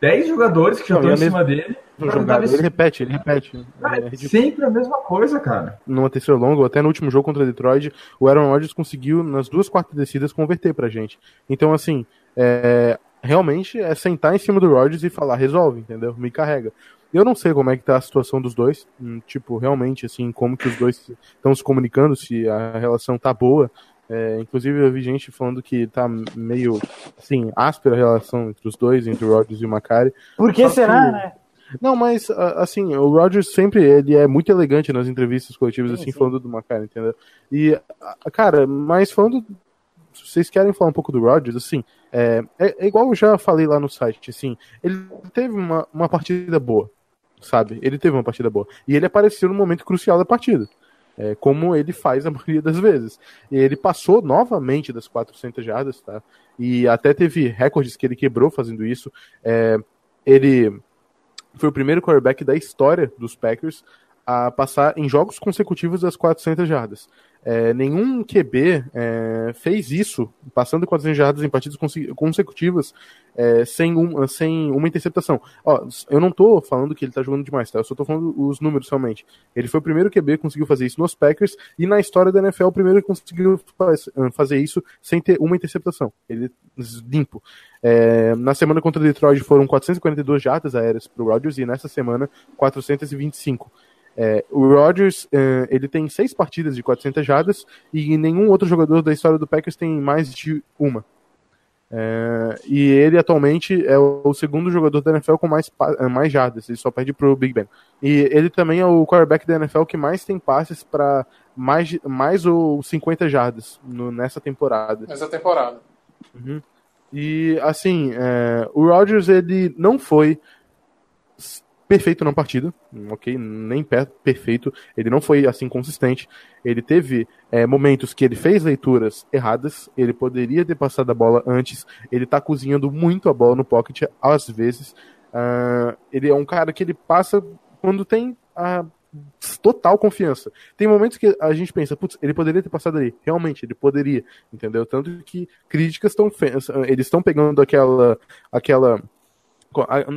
10 jogadores que já estão em a cima dele. Jogado. Ele repete, ele repete. Cara, É é sempre a mesma coisa, cara. numa terceira longa, ou até no último jogo contra Detroit, o Aaron Rodgers conseguiu, nas duas quartas descidas, converter pra gente. Então, assim, é, realmente é sentar em cima do Rodgers e falar, resolve, entendeu? Me carrega. Eu não sei como é que tá a situação dos dois. hum, Tipo, realmente, assim, como que os dois estão se comunicando, se a relação tá boa. É, inclusive, eu vi gente falando que tá meio, assim, áspera a relação entre os dois, entre o Rodgers e o Macari. Por que Só será, que- né? Não, mas, assim, o Rodgers sempre, ele é muito elegante nas entrevistas coletivas, assim, falando do Macari, entendeu? E, cara, mas falando, se vocês querem falar um pouco do Rodgers, assim, é, é, é igual eu já falei lá no site, assim, ele teve uma, uma partida boa, sabe? Ele teve uma partida boa. E ele apareceu no momento crucial da partida. É, como ele faz a maioria das vezes. E ele passou novamente das 400 jardas, tá? E até teve recordes que ele quebrou fazendo isso. É, ele foi o primeiro quarterback da história dos Packers a passar em jogos consecutivos das 400 jardas. É, nenhum QB é, fez isso, passando 400 jardas em partidas conse- consecutivas, é, sem, um, sem uma interceptação. Ó, eu não tô falando que ele tá jogando demais, tá? Eu só tô falando os números somente. Ele foi o primeiro QB que conseguiu fazer isso nos Packers e na história da NFL o primeiro que conseguiu faz- fazer isso sem ter uma interceptação. Ele limpo. É, na semana contra Detroit foram 442 jardas aéreas pro Rodgers e nessa semana 425. É, o Rodgers é, ele tem seis partidas de 400 jardas e nenhum outro jogador da história do Packers tem mais de uma. É, e ele atualmente é o, segundo jogador da NFL com mais, eh, mais jardas, ele só perde pro Big Ben. E ele também é o quarterback da NFL que mais tem passes para mais, mais ou 50 jardas no- nessa temporada. Nessa temporada. Uhum. E assim, é, o Rodgers ele não foi perfeito na partida, ok? Nem perfeito. Ele não foi assim consistente. Ele teve é, momentos que ele fez leituras erradas. Ele poderia ter passado a bola antes. Ele tá cozinhando muito a bola no pocket às vezes. Ah, ele é um cara que ele passa quando tem a total confiança. Tem momentos que a gente pensa, putz, ele poderia ter passado ali. Realmente, ele poderia, entendeu? Tanto que críticas estão eles estão pegando aquela aquela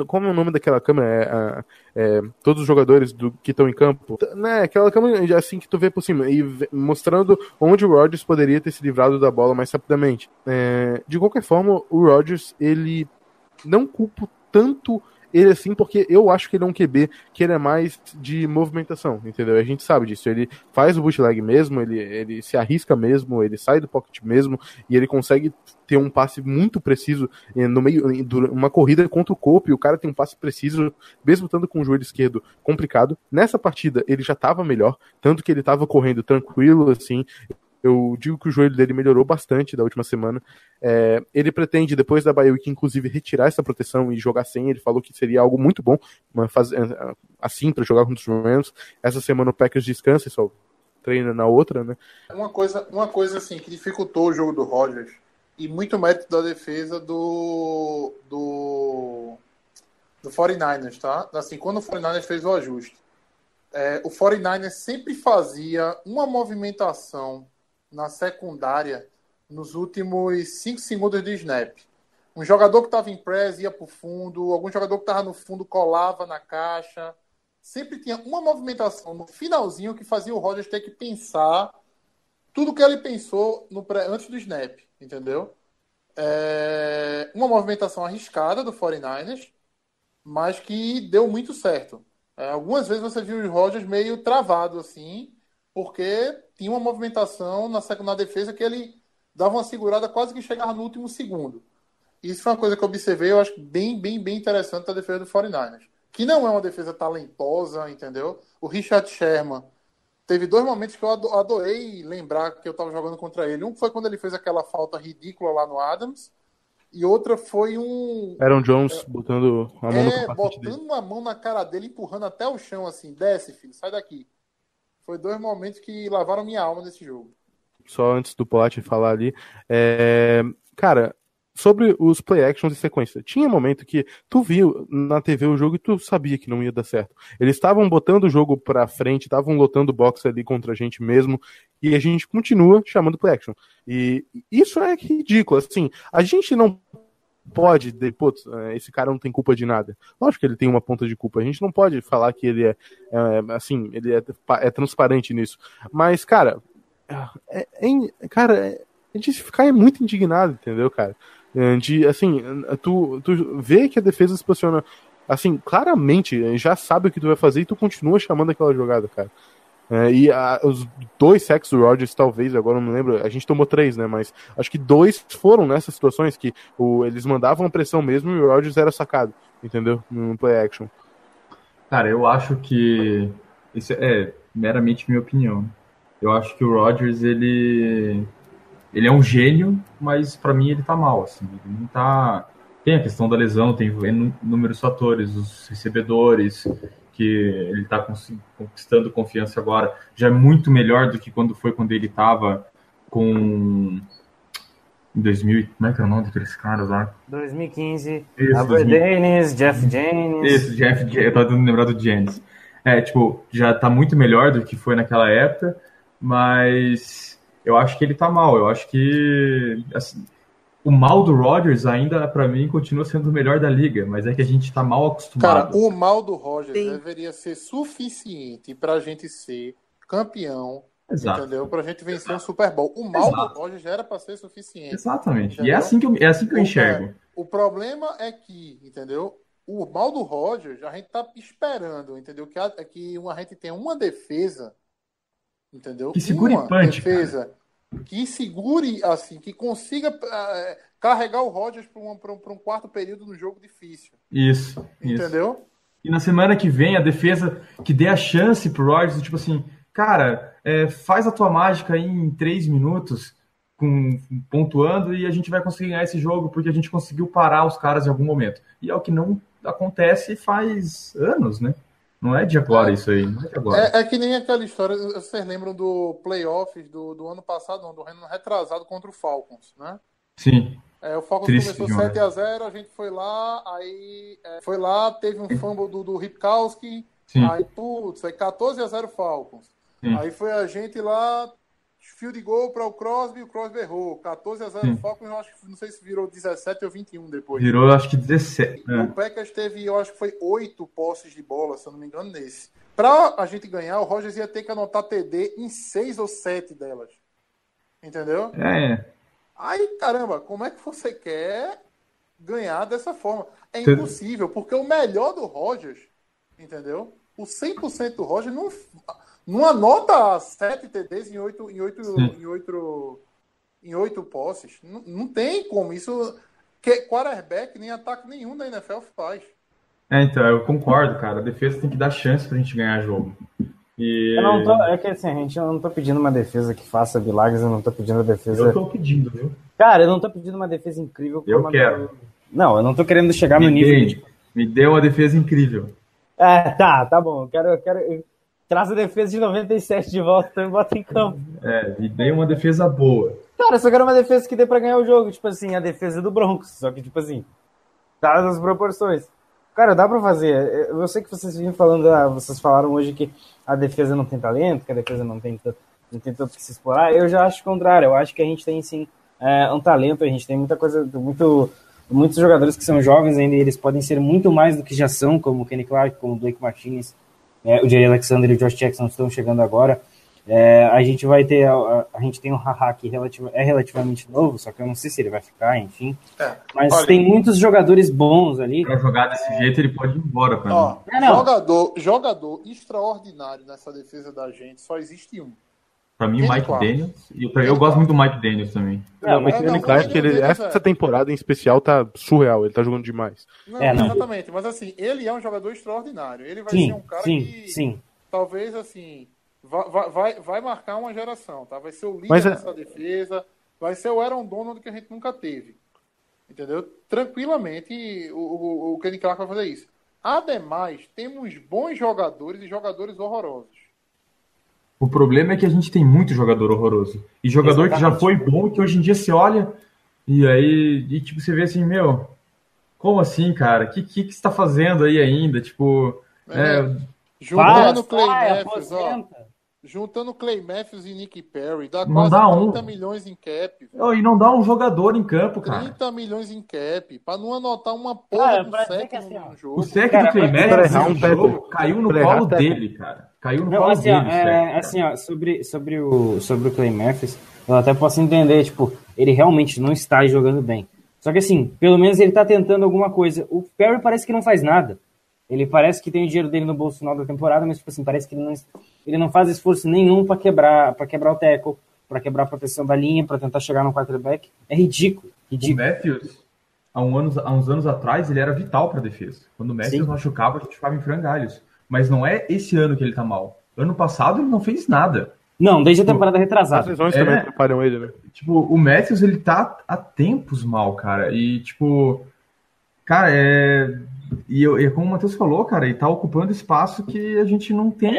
como é o nome daquela câmera? É, é, todos os jogadores do, que estão em campo, né? Aquela câmera assim que tu vê por cima e mostrando onde o Rodgers poderia ter se livrado da bola mais rapidamente. É, de qualquer forma, o Rodgers ele não culpo tanto ele assim, porque eu acho que ele é um QB que ele é mais de movimentação, entendeu? A gente sabe disso. Ele faz o bootleg mesmo, ele, ele se arrisca mesmo, ele sai do pocket mesmo e ele consegue ter um passe muito preciso eh, no meio, uma corrida contra o corpo e o cara tem um passe preciso, mesmo estando com o joelho esquerdo complicado. Nessa partida ele já estava melhor, tanto que ele estava correndo tranquilo, assim. Eu digo que o joelho dele melhorou bastante da última semana. É, ele pretende, depois da bye week, inclusive, retirar essa proteção e jogar sem. Ele falou que seria algo muito bom faz- eh, assim para jogar contra os Rams. Essa semana o Packers descansa e só treina na outra, né? Uma coisa, uma coisa assim que dificultou o jogo do Rodgers e muito mérito da defesa do do do 49ers, tá? Assim, quando o 49ers fez o ajuste, é, o 49ers sempre fazia uma movimentação na secundária nos últimos 5 segundos de snap. Um jogador que estava em press ia para o fundo, algum jogador que estava no fundo colava na caixa. Sempre tinha uma movimentação no finalzinho que fazia o Rodgers ter que pensar tudo que ele pensou no pré, antes do snap, entendeu? É, uma movimentação arriscada do 49ers, mas que deu muito certo. É, algumas vezes você viu o Rodgers meio travado assim, porque tinha uma movimentação na segunda defesa que ele dava uma segurada quase que chegava no último segundo. Isso foi uma coisa que eu observei, eu acho bem, bem, bem interessante da defesa do 49ers. Que não é uma defesa talentosa, entendeu? O Richard Sherman teve dois momentos que eu ado- adorei lembrar que eu estava jogando contra ele. Um foi quando ele fez aquela falta ridícula lá no Adams, e outra foi um. Aaron Jones botando a mão no É, dele. botando uma mão na cara dele, empurrando até o chão, assim. Desce, filho, sai daqui. Foi dois momentos que lavaram minha alma nesse jogo. Só antes do Polat falar ali. é, Cara, sobre os play actions em sequência. Tinha momento que tu viu na TV o jogo e tu sabia que não ia dar certo. Eles estavam botando o jogo pra frente, estavam lotando box ali contra a gente mesmo, e a gente continua chamando play action. E isso é ridículo, assim, a gente não pode, de, putz, eh, esse cara não tem culpa de nada. Lógico que ele tem uma ponta de culpa. A gente não pode falar que ele é, é, assim, ele é, é transparente nisso. Mas, cara, é, é- cara, é, é de se ficar muito indignado, entendeu, cara? É, De, assim, tu, tu vê que a defesa se posiciona assim, claramente, já sabe o que tu vai fazer e tu continua chamando aquela jogada, cara. É, e a- os dois sacks do Rodgers, talvez, agora não lembro, a gente tomou três, né? Mas acho que dois foram nessas situações que o, eles mandavam a pressão mesmo e o Rodgers era sacado, entendeu? No play action. Cara, eu acho que isso é meramente minha opinião. Eu acho que o Rodgers ele ele é um gênio, mas pra mim ele tá mal, assim. Ele não tá tem a questão da lesão, tem inúmeros fatores, os recebedores que ele tá cons- conquistando confiança agora, já é muito melhor do que quando foi quando ele tava com em 2000, como é que era o nome daqueles caras lá? 2015, Isso, Albert 2000. Dennis, Jeff Jennings. Esse, Jeff, eu tava tentando lembrar do Jennings. É, tipo, já tá muito melhor do que foi naquela época, mas eu acho que ele tá mal. Eu acho que assim, o mal do Rodgers ainda, pra mim, continua sendo o melhor da liga, mas é que a gente tá mal Cara, acostumado. o mal do Rogers Sim. deveria ser suficiente pra gente ser campeão, Exato. entendeu? Pra gente vencer o Super Bowl. O mal Exato. do Rogers já era pra ser suficiente. Exatamente. E Entendeu? é assim que eu, é assim que eu O- enxergo. O problema é que, entendeu? O mal do Rogers, a gente tá esperando, entendeu? Que, a, que a gente tenha uma defesa, entendeu? Que segure uma punch, defesa que segure, assim, que consiga eh, carregar o Rogers para um, um, um quarto período no jogo difícil, Isso, isso. entendeu? E na semana que vem, a defesa que dê a chance pro Rodgers, tipo assim, cara, é, faz a tua mágica aí em três minutos, com, pontuando, e a gente vai conseguir ganhar esse jogo, porque a gente conseguiu parar os caras em algum momento. E é o que não acontece faz anos, né? Não é de agora isso aí, não é de agora. É, é que nem aquela história, vocês lembram do playoffs do, do ano passado, não, do ano retrasado contra o Falcons, né? Sim, É, o Falcons Triste começou demais. 7 a 0 a gente foi lá, aí é, foi lá, teve um fumble do, do Ripkowski, sim, aí putz, aí 14 a 0 Falcons. sim. Aí foi a gente lá, field goal para o Crosby, o Crosby errou. 14 a 0 Sim. Falcons, eu acho que não sei se virou 17 ou 21 depois. Virou, acho que 17. O né? Packers teve, eu acho que foi oito posses de bola, se eu não me engano, nesse. Pra a gente ganhar, o Rogers ia ter que anotar TD em seis ou sete delas. Entendeu? É, Aí, caramba, como é que você quer ganhar dessa forma? É impossível, porque o melhor do Rogers, entendeu? O 100% do Rogers não, não anota sete TDs em oito, em oito, Sim. em oito, em oito posses. Não, não tem como. Isso, que quarterback nem ataque nenhum da NFL faz. é, então, eu concordo, cara. A defesa tem que dar chance pra gente ganhar jogo. E Eu não tô, é que assim, a gente eu não tô pedindo uma defesa que faça milagres, eu não tô pedindo uma defesa. eu tô pedindo, viu? Cara, eu não tô pedindo uma defesa incrível. Eu quero. do- Não, eu não tô querendo chegar no Me nível. dê, de- me dê uma defesa incrível. É, tá, tá bom. Eu quero, eu quero. eu- Traz a defesa de 97 de volta então, e bota em campo. É, me dê uma defesa boa. Cara, eu só quero uma defesa que dê pra ganhar o jogo. Tipo assim, a defesa do Broncos. Só que, tipo assim, dadas as proporções. Cara, dá pra fazer. Eu sei que vocês vinham falando, ah, vocês falaram hoje que a defesa não tem talento, que a defesa não tem, tanto- não tem tanto que se explorar. Eu já acho o contrário. Eu acho que a gente tem, sim, é, um talento. A gente tem muita coisa, muito, muitos jogadores que são jovens ainda e eles podem ser muito mais do que já são, como o Kenny Clark, como o Blake Martinez, é, o Jay Alexander e o Josh Jackson estão chegando agora. É, a gente vai ter, a, a gente tem o Haha que relativa- é relativamente novo, só que eu não sei se ele vai ficar, enfim. É. Mas Olha- tem muitos jogadores bons ali. Pra jogar desse jeito, ele pode ir embora pra Ó, mim. É, não. jogador, jogador extraordinário nessa defesa da gente, só existe um. Pra mim, o Mike Clark. Daniels. E pra, eu gosto muito do Mike Daniels também. Não, mas É, o não, Kenny Clark, ele, essa é. temporada em especial tá surreal, ele tá jogando demais. Não, É, não. exatamente, mas assim, ele é um jogador extraordinário. Ele vai ser Sim, um cara sim, que sim. talvez assim vai, vai- vai, marcar uma geração, tá? Vai ser o líder Mas é- dessa defesa, vai ser o Aaron Donald que a gente nunca teve. Entendeu? Tranquilamente o, o, o Kenny Clark vai fazer isso. Ademais, temos bons jogadores e jogadores horrorosos. O problema é que a gente tem muito jogador horroroso. E jogador que já Exatamente. foi bom que hoje em dia você olha e aí, e, tipo, você vê assim, meu, como assim, cara? O que, que, que você tá fazendo aí ainda? Tipo, é, Juntando Clay sai, Matthews, ó. Juntando Clay Matthews e Nick Perry, dá Não quase dá um. 30 milhões em cap. oh, e não dá um jogador em campo, cara. 30 milhões em cap, pra não anotar uma porra Cara, do sec assim, no ó, jogo. O sec do Clay Matthews errar um jogo caiu no colo dele, cara. Caiu no Não, colo assim, ó, dele. o é, assim, ó, sobre, sobre, o, sobre o Clay Matthews, eu até posso entender, tipo, ele realmente não está jogando bem. Só que assim, pelo menos ele tá tentando alguma coisa. O Perry parece que não faz nada. Ele parece que tem o dinheiro dele no bolso no final da temporada, mas tipo assim, parece que ele não, ele não faz esforço nenhum para quebrar, para quebrar o tackle, para quebrar a proteção da linha, para tentar chegar no quarterback. É ridículo, O ridículo. Matthews, há, um anos, há uns anos atrás, ele era vital para a defesa. Quando o Matthews Sim. machucava, a gente ficava em frangalhos. Mas não é esse ano que ele tá mal. Ano passado ele não fez nada. Não, desde a temporada As retrasada. lesões É. também atrapalham ele, né? Tipo, o Matthews, ele tá há tempos mal, cara. E, tipo, cara, é. E, eu, e como o Matheus falou, cara, ele tá ocupando espaço que a gente não tem.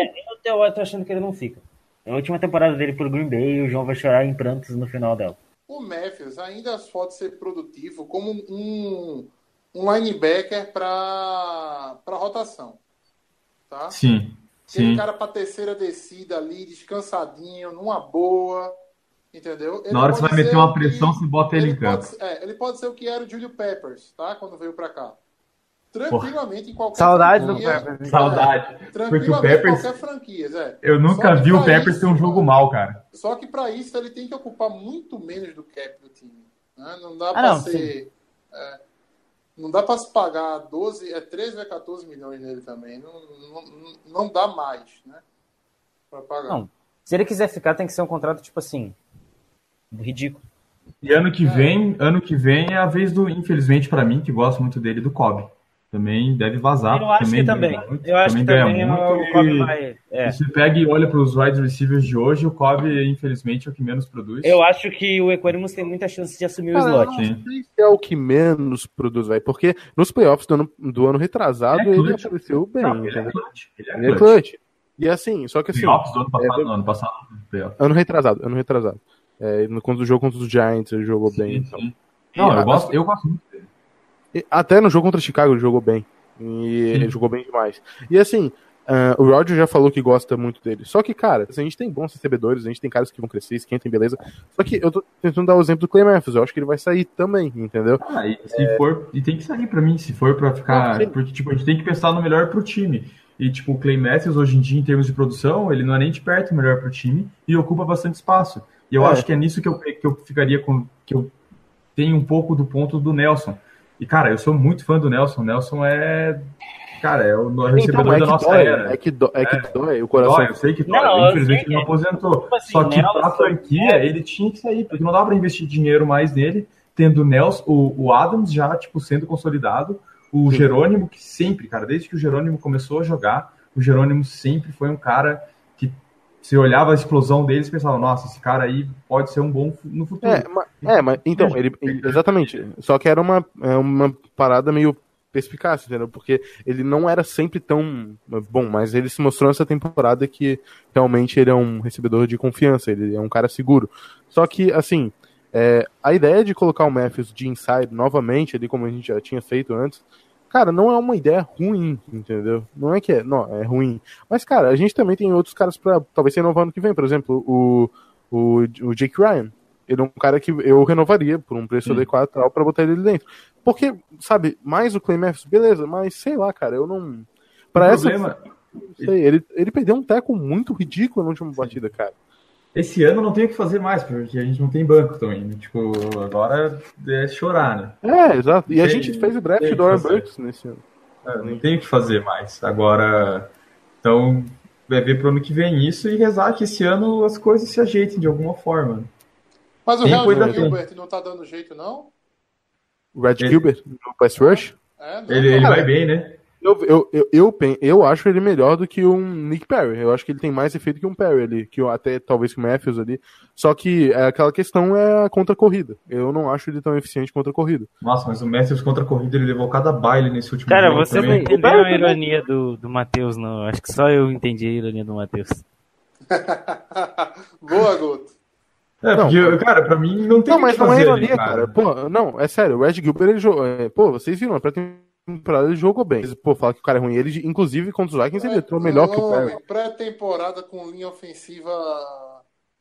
Eu, eu tô achando que ele não fica. É a última temporada dele por Green Bay e o João vai chorar em prantos no final dela. O Matthews ainda pode ser produtivo como um, um linebacker para rotação. Tá? Sim, Aquele sim. cara para terceira descida ali, descansadinho, numa boa. Entendeu? Ele Na hora que você vai meter uma o que- pressão, você bota ele em pode campo. ser- é, ele pode ser o que era o Julio Peppers, tá? Quando veio pra cá. Tranquilamente em qualquer Saudades do franquia. Peppers. É, Saudade. Porque o Tranquilamente em Peppers. qualquer franquia, Zé. Eu nunca vi o pra Peppers isso, ter um jogo mal, cara. Só que para isso ele tem que ocupar muito menos do cap do time. né? Não dá Ah, para ser. é, não dá para se pagar 12, é 13 ou é 14 milhões nele também. Não, não, não dá mais, né? Para pagar. Não. Se ele quiser ficar, tem que ser um contrato, tipo assim, ridículo. E ano que vem, ano que vem é a vez do, infelizmente pra mim, que gosto muito dele, do Kobe. Também deve vazar. Eu acho também que também. muito, Eu acho que ganha também muito, o Kobe vai. É. E você pega e olha para os wide receivers de hoje, o Kobe, infelizmente, é o que menos produz. Eu acho que o Equanimus tem muita chance de assumir o Cara, slot. eu Sim. não sei se é o que menos produz, velho. Porque nos playoffs do ano, do ano retrasado Ele é ele apareceu bem. Não, ele é clutch. Ele é é clutch. E assim, só que assim. Playoffs do ano passado, é, não, ano passado, ano retrasado, ano retrasado. É, no contra o jogo contra os Giants, ele jogou bem. Sim, então. sim. Não, E, eu a- gosto, eu gosto muito Até no jogo contra Chicago ele jogou bem. E ele jogou bem demais. E assim, ah, o Roger já falou que gosta muito dele. Só que, cara, a gente tem bons recebedores, a gente tem caras que vão crescer, esquentem, beleza. Só que eu tô tentando dar o exemplo do Clay Matthews. Eu acho que ele vai sair também, entendeu? Ah, e se for, e tem que sair pra mim, se for pra ficar, Não, porque tipo, a gente tem que pensar no melhor pro time. E tipo, o Clay Matthews hoje em dia em termos de produção, ele não é nem de perto o melhor pro time e ocupa bastante espaço. E eu É. acho que é nisso que eu, que eu ficaria com que eu tenho um pouco do ponto do Nelson. E cara, eu sou muito fã do Nelson. O Nelson é cara, é o recebedor Então, é da nossa dói, era. é que, dó, é que É. dói o coração. Dói, eu sei que dói. Não, Infelizmente ele não que- aposentou. Tipo assim, Só que Nelson- pra franquia, ele tinha que sair, porque não dava pra investir dinheiro mais nele, tendo o Nelson, o, o Adams já, tipo, sendo consolidado, o Sim. Jerônimo, que sempre, cara, desde que o Jerônimo começou a jogar, o Jerônimo sempre foi um cara você olhava a explosão dele e pensava, nossa, esse cara aí pode ser um bom no futuro. É, mas, é, mas então, ele, ele- exatamente. Só que era uma, é uma parada meio perspicaz, entendeu? Porque ele não era sempre tão bom, mas ele se mostrou nessa temporada que realmente ele é um recebedor de confiança, ele é um cara seguro. Só que, assim, é, a ideia de colocar o Matthews de inside novamente, ali como a gente já tinha feito antes, cara, não é uma ideia ruim, entendeu? Não é que é, não, é ruim. Mas, cara, a gente também tem outros caras pra talvez renovar ano que vem, por exemplo, o, o, o Jake Ryan. Ele é um cara que eu renovaria por um preço Sim. adequado tal, pra botar ele dentro. Porque, sabe, mais o Clay Matthews, beleza, mas sei lá, cara, eu não. Pra o essa. problema, não sei, ele, ele perdeu um teco muito ridículo na última batida, cara. Esse ano não tem o que fazer mais, porque a gente não tem banco também, né? Tipo, agora é chorar, né? É, exato. E a Tem- gente fez o draft do. Burks nesse ano. É, não tem o que fazer mais. Agora, então, vai ver pro ano que vem isso e rezar que esse ano as coisas se ajeitem de alguma forma. Mas o tem. Gilbert não tá dando jeito, não? O Red Ele- Gilbert, no Pass Rush, É, não. Ele, ele vai bem, né? Eu, eu, eu, eu, pen- eu acho ele melhor do que um Nick Perry. Eu acho que ele tem mais efeito que um Perry ali, que até talvez que o Matthews ali. Só que é, aquela questão é a contra-corrida. Eu não acho ele tão eficiente contra a corrida. Nossa, mas o Matthews contra a corrida ele levou cada baile nesse último Cara, jogo você não também. entendeu a ironia do, do Matheus, não. Acho que só eu entendi a ironia do Matheus. Boa, Guto. É, Não. porque, cara, pra mim não tem Não, mas não é fazer ali, ironia, cara. Pô, não, é sério, o Red Gilbert, ele jogou. é, pô, vocês viram, na pré-temporada ele jogou bem. Pô, falar que o cara é ruim. Ele, inclusive, contra os Vikings, ele entrou melhor que o Perry. Homem, Pré-temporada com linha ofensiva.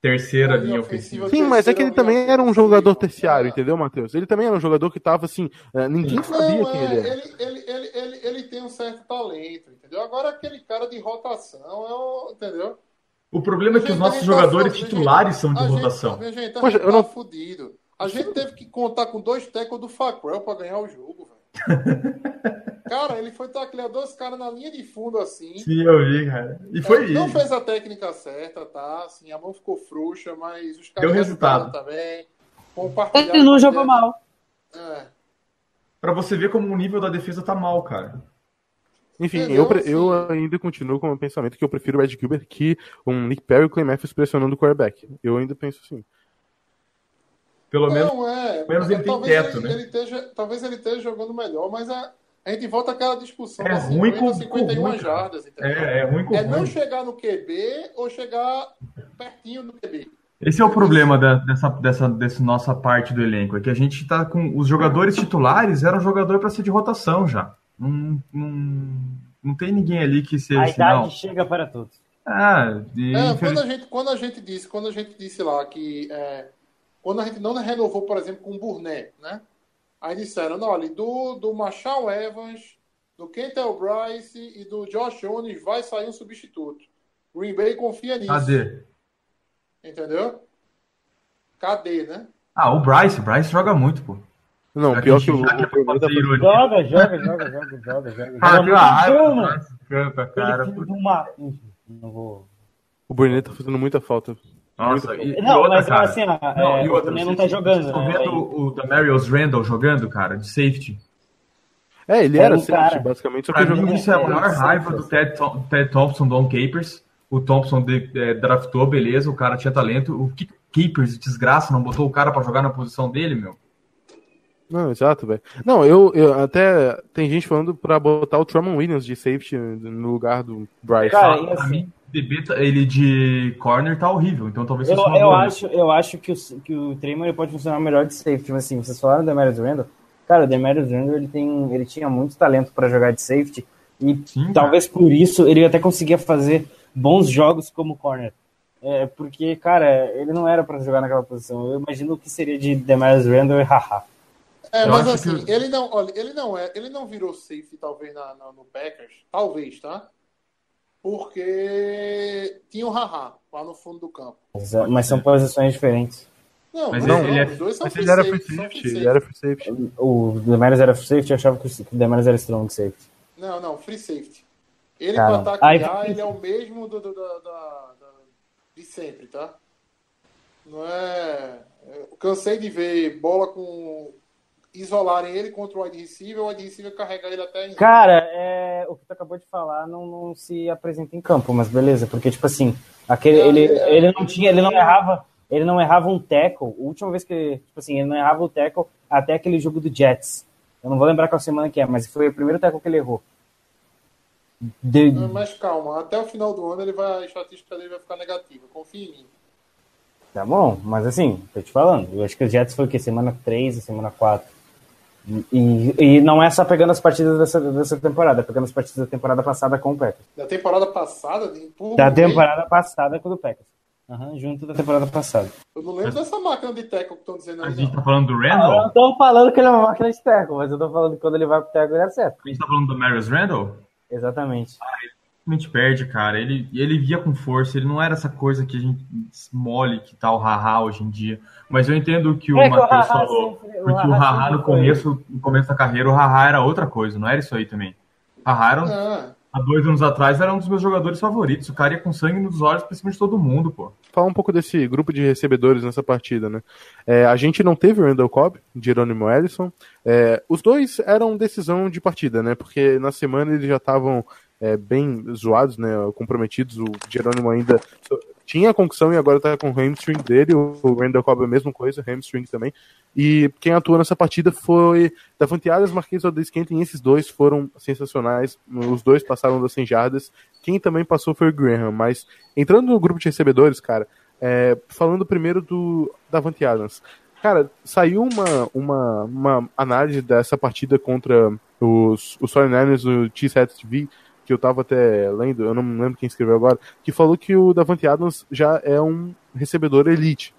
Terceira Linha linha ofensiva. ofensiva. Sim, mas é que ele também linha era um ofensiva. jogador terciário, entendeu, Matheus? Ele também era um jogador que tava assim. é, ninguém sabia Não, quem é, ele era. ele, ele, ele, ele, ele tem um certo talento, entendeu? Agora aquele cara de rotação, é o, entendeu? O problema é que os Gente, nossos a gente tá jogadores fudido, titulares são de a gente- rotação. minha gente, a Poxa, gente eu tá não- fudido. A gente teve que contar com dois tackles do Facrell pra ganhar o jogo, velho. Cara, ele foi taclear dois caras na linha de fundo assim. Sim, eu vi, cara. E foi É, não isso. fez a técnica certa, tá? Assim, a mão ficou frouxa, mas os Deu caras resultado. ajudaram também. Ele não jogou mal. É. Pra você ver como o nível da defesa tá mal, cara. Enfim, Entendeu? eu, eu ainda continuo com o pensamento que eu prefiro o Ed Gilbert que um Nick Perry e o Clay Matthews pressionando o quarterback. Eu ainda penso assim. Pelo menos. Não, é. menos ele tem talvez teto, ele, né? ele esteja, talvez ele esteja jogando melhor, mas a, a gente volta àquela discussão É das ruim 50, com- 51 com ruim, jardas, entendeu? É, é ruim com É não ruim. chegar no QB ou chegar pertinho do QB. Esse é o problema da- dessa, dessa, dessa nossa parte do elenco, é que a gente tá com. Os jogadores titulares eram jogador para ser de rotação já. Não, não, não tem ninguém ali que seja A assim, idade não. chega para todos. Ah, de, É, quando, a gente, quando a gente disse, quando a gente disse lá que é, quando a gente não renovou, por exemplo, com o Burnet, né? Aí disseram, não, olha, do, do Marshall Evans, do Kentel Bryce e do Josh Jones vai sair um substituto. Green Bay confia nisso. Cadê? Entendeu? Cadê, né? Ah, o Bryce. Bryce joga muito, pô. Não, Já pior que que o, é o ironia. Joga, joga, joga, joga, joga, joga. Ah, Joga raiva. Canta, cara. De uma... Não vou... o Burnett tá fazendo muita falta. Nossa, e, e Não, outra, mas cara. assim, ó, Não, é, e o outra, Brunet vocês- não tá jogando, Vocês né? vendo o, o Damarius Randall jogando, cara, de safety? É, ele Era um safety, cara. basicamente, só que Pra mim, isso é a maior raiva do Ted, Ted Thompson, Don Capers. O Thompson de- é, draftou, beleza, o cara tinha talento. O que Capers, desgraça, não botou o cara pra jogar na posição dele, meu? Não, exato, velho. Não, eu, eu até tem gente falando pra botar o Truman Williams de safety no lugar do Bryce. Cara, Pra assim- mim, DB tá- ele de corner tá horrível, então talvez Eu, uma eu, boa. acho, eu acho que o, que o Tremor pode funcionar melhor de safety. Mas assim, vocês falaram do Demarius Randall. Cara, o Demarius Randall ele, tem, ele tinha muito talento para jogar de safety. E Sim, talvez por isso ele até conseguia fazer bons jogos como corner. É, porque, cara, ele não era para jogar naquela posição. Eu imagino o que seria de Demarius Randall e haha. É, mas assim, que- ele não, olha, ele não é, ele não virou safety talvez na, na- no Packers, talvez, tá? Porque tinha o Haha lá no fundo do campo. Mas, mas são posições diferentes. Não, Mas não, ele não, é- os dois são Mas free ele era free safety, free ele era free safety. O Demarius era safety, eu achava que o Demarius era strong safety. Não, não, free safety. Ele pra taclear, aí- ele é o mesmo do, do- da- da- da- de sempre, tá? Não é. Eu cansei de ver bola com. Isolarem ele contra o wide receiver, o wide receiver carregar ele até. Cara, é, o que tu acabou de falar não, não se apresenta em campo, mas beleza, porque tipo assim, aquele, Não, ele, é, ele não tinha, ele não errava, ele não errava um tackle. A última vez que, tipo assim, ele não errava o tackle até aquele jogo do Jets. Eu não vou lembrar qual semana que é, mas foi o primeiro tackle que ele errou. De- Mas calma, até o final do ano ele vai, a estatística dele vai ficar negativa. Confia em mim. Tá bom, mas assim, tô te falando, eu acho que o Jets foi o quê? Semana 3 e semana 4. E, e não é só pegando as partidas dessa, dessa temporada, é pegando as partidas da temporada passada com o Packers. Da temporada passada, Da temporada passada com o Packers. Aham, junto da temporada passada. Eu não lembro dessa máquina de tackle que estão dizendo A aí. gente Não. tá falando do Eu Randall? não tô falando que ele é uma máquina de tackle, mas eu tô falando que quando ele vai pro tackle ele acerta. A gente tá falando do Marius Randall? Exatamente. Realmente perde, cara. Ele, ele via com força, ele não era essa coisa que a gente mole que tá o Haha hoje em dia. Mas eu entendo o que o É que o Matheus falou. sempre- porque o Haha no foi- começo, no começo da carreira, o Haha era outra coisa, não era isso aí também. Haha era, Ah, há dois anos atrás era um dos meus jogadores favoritos. O cara ia com sangue nos olhos pra cima de todo mundo, pô. Falar um pouco desse grupo de recebedores nessa partida, né? É, a gente não teve o Randall Cobb, Jerônimo Ellison. É, os dois eram decisão de partida, né? Porque na semana eles já estavam é, bem zoados, né? Comprometidos. O Jerônimo ainda tinha a concussão e agora tá com o hamstring dele. O Randall Cobb a mesma coisa, hamstring também. E quem atuou nessa partida foi Davante Adams, Marquês Valdez Scantling. Esses dois foram sensacionais. Os dois passaram das 100 jardas. Quem também passou foi o Graham. Mas entrando no grupo de recebedores, cara, é, falando primeiro do Davante Adams. Cara, saiu uma, uma, uma análise dessa partida contra os, os 49ers do T7 TV, que eu tava até lendo, eu não lembro quem escreveu agora, que falou que o Davante Adams já é um recebedor elite.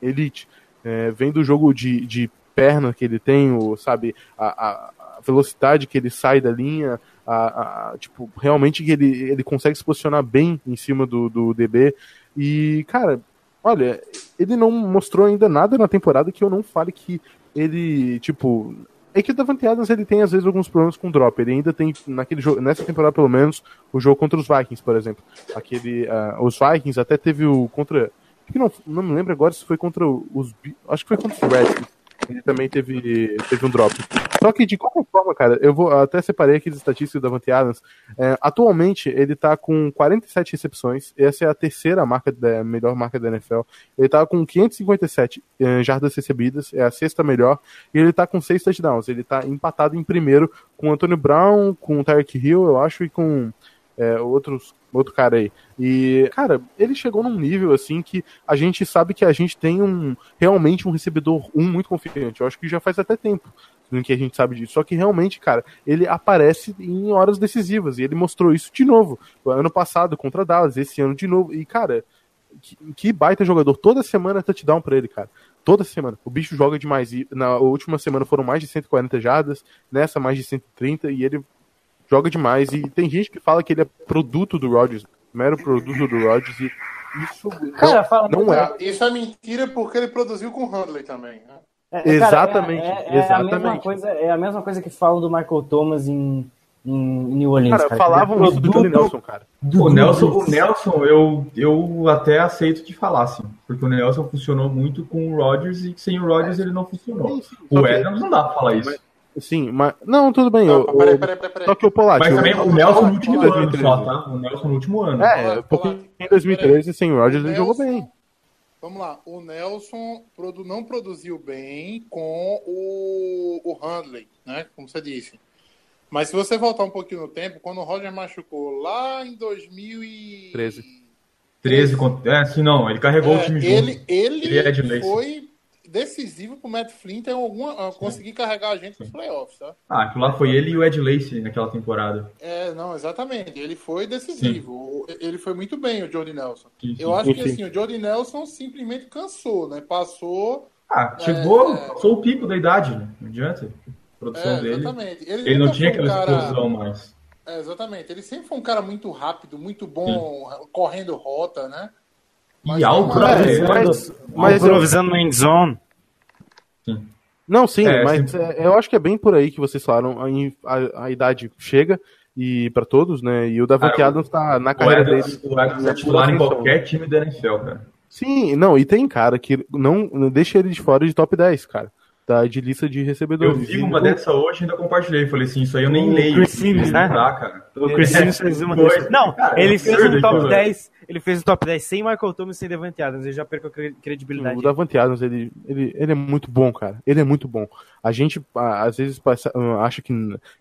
Elite. É, vem do jogo de, de perna que ele tem, o, sabe, a, a- a velocidade que ele sai da linha, a, a- tipo, realmente que ele, ele consegue se posicionar bem em cima do, do DB. E, cara, olha, ele não mostrou ainda nada na temporada que eu não fale que ele, tipo, É que o Davante Adams ele tem às vezes alguns problemas com drop. Ele ainda tem naquele jogo, nessa temporada pelo menos, o jogo contra os Vikings, por exemplo. Aquele, ah, os Vikings até teve o contra, que não, não me lembro agora se foi contra os, acho que foi contra os Redskins. Ele também teve, teve um drop. Só que de qualquer forma, cara, eu vou até separei aqui as estatísticas do Davante Adams. É, atualmente ele tá com 47 recepções. Essa é a terceira marca da melhor marca da NFL. Ele tá com 557 eh, jardas recebidas, é a sexta melhor, e ele tá com seis touchdowns. Ele tá empatado em primeiro com Antônio Brown, com o Tyreek Hill, eu acho, e com é, outros, outro cara aí. E, cara, ele chegou num nível assim que a gente sabe que a gente tem um realmente um recebedor um muito confiante. Eu acho que já faz até tempo em que a gente sabe disso. Só que realmente, cara, ele aparece em horas decisivas e ele mostrou isso de novo. Ano passado contra Dallas, esse ano de novo. E, cara, que, que baita jogador. Toda semana é touchdown pra ele, cara. Toda semana. O bicho joga demais. E na última semana foram mais de 140 jardas, nessa mais de 130, e ele joga demais. E tem gente que fala que ele é produto do Rodgers, mero produto do Rodgers, e isso Cara, não, fala- não é. Isso é mentira porque ele produziu com o Handley também. Né? É, cara, Exatamente, É, é- é a mesma exatamente. coisa, é a mesma coisa que falam do Michael Thomas em, em New Orleans. Cara, Cara, falavam é isso do Johnny Nelson, cara. O Nelson, o Nelson eu, eu até aceito de falar, assim, porque o Nelson funcionou muito com o Rodgers e sem o Rodgers ele não funcionou. Só O que- Adams não dá pra falar isso. Sim, mas. Não, tudo bem. Não, eu- peraí, peraí, peraí, peraí. Só que o Polati. Mas também o Nelson no último ano 2013. só, tá? O Nelson no último ano. É, porque em 2013, sem o Rodgers, ele jogou bem. Vamos lá, o Nelson produ- não produziu bem com o, o Handley, né? Como você disse. Mas se você voltar um pouquinho no tempo, quando o Roger machucou lá em 2013, 13 contra. É, sim, não. Ele carregou o time junto. ele, ele, Ele é foi decisivo pro Matt Flynn ter alguma, conseguir carregar a gente nos playoffs, tá? Ah, aquilo lá foi ele e o Ed Lacy naquela temporada. É, não, exatamente. Ele foi decisivo. O- Ele foi muito bem, o Jordi Nelson. Sim, sim. Eu acho que assim, o Jordi Nelson simplesmente cansou, né? Passou. Ah, chegou, É, passou o pico da idade, né? Não adianta. A produção É, dele. exatamente. Ele não tinha aquela cara- explosão mais. É, exatamente. Ele sempre foi um cara muito rápido, muito bom, correndo rota, né? E alto, não, né? É, velho? mas, mas eu- improvisando no end Não, sim, É, mas sempre- é, eu acho que é bem por aí que vocês falaram. A, a- a idade chega e para todos, né? E o Davante Ah, o- Adams tá na O carreira Adams, dele. o Adams é titular em qualquer time da NFL, cara. Sim, não, e tem cara que não, não deixa ele de fora de top 10, cara. Tá de lista de Eu recebedores. vi uma dessa hoje e ainda compartilhei. Falei assim, isso aí eu nem O leio. Chris Sims, né? O Chris Sims fez uma Foi. dessas. Não, Cara, ele é fez absurdo um top aquilo, 10. Ele fez um top 10 sem Michael Thomas e sem Devante Adams. Ele já perceu a cre- credibilidade. O Davante Adams, ele, ele, ele é muito bom, cara. Ele é muito bom. A gente, às vezes, passa- ah, acha que,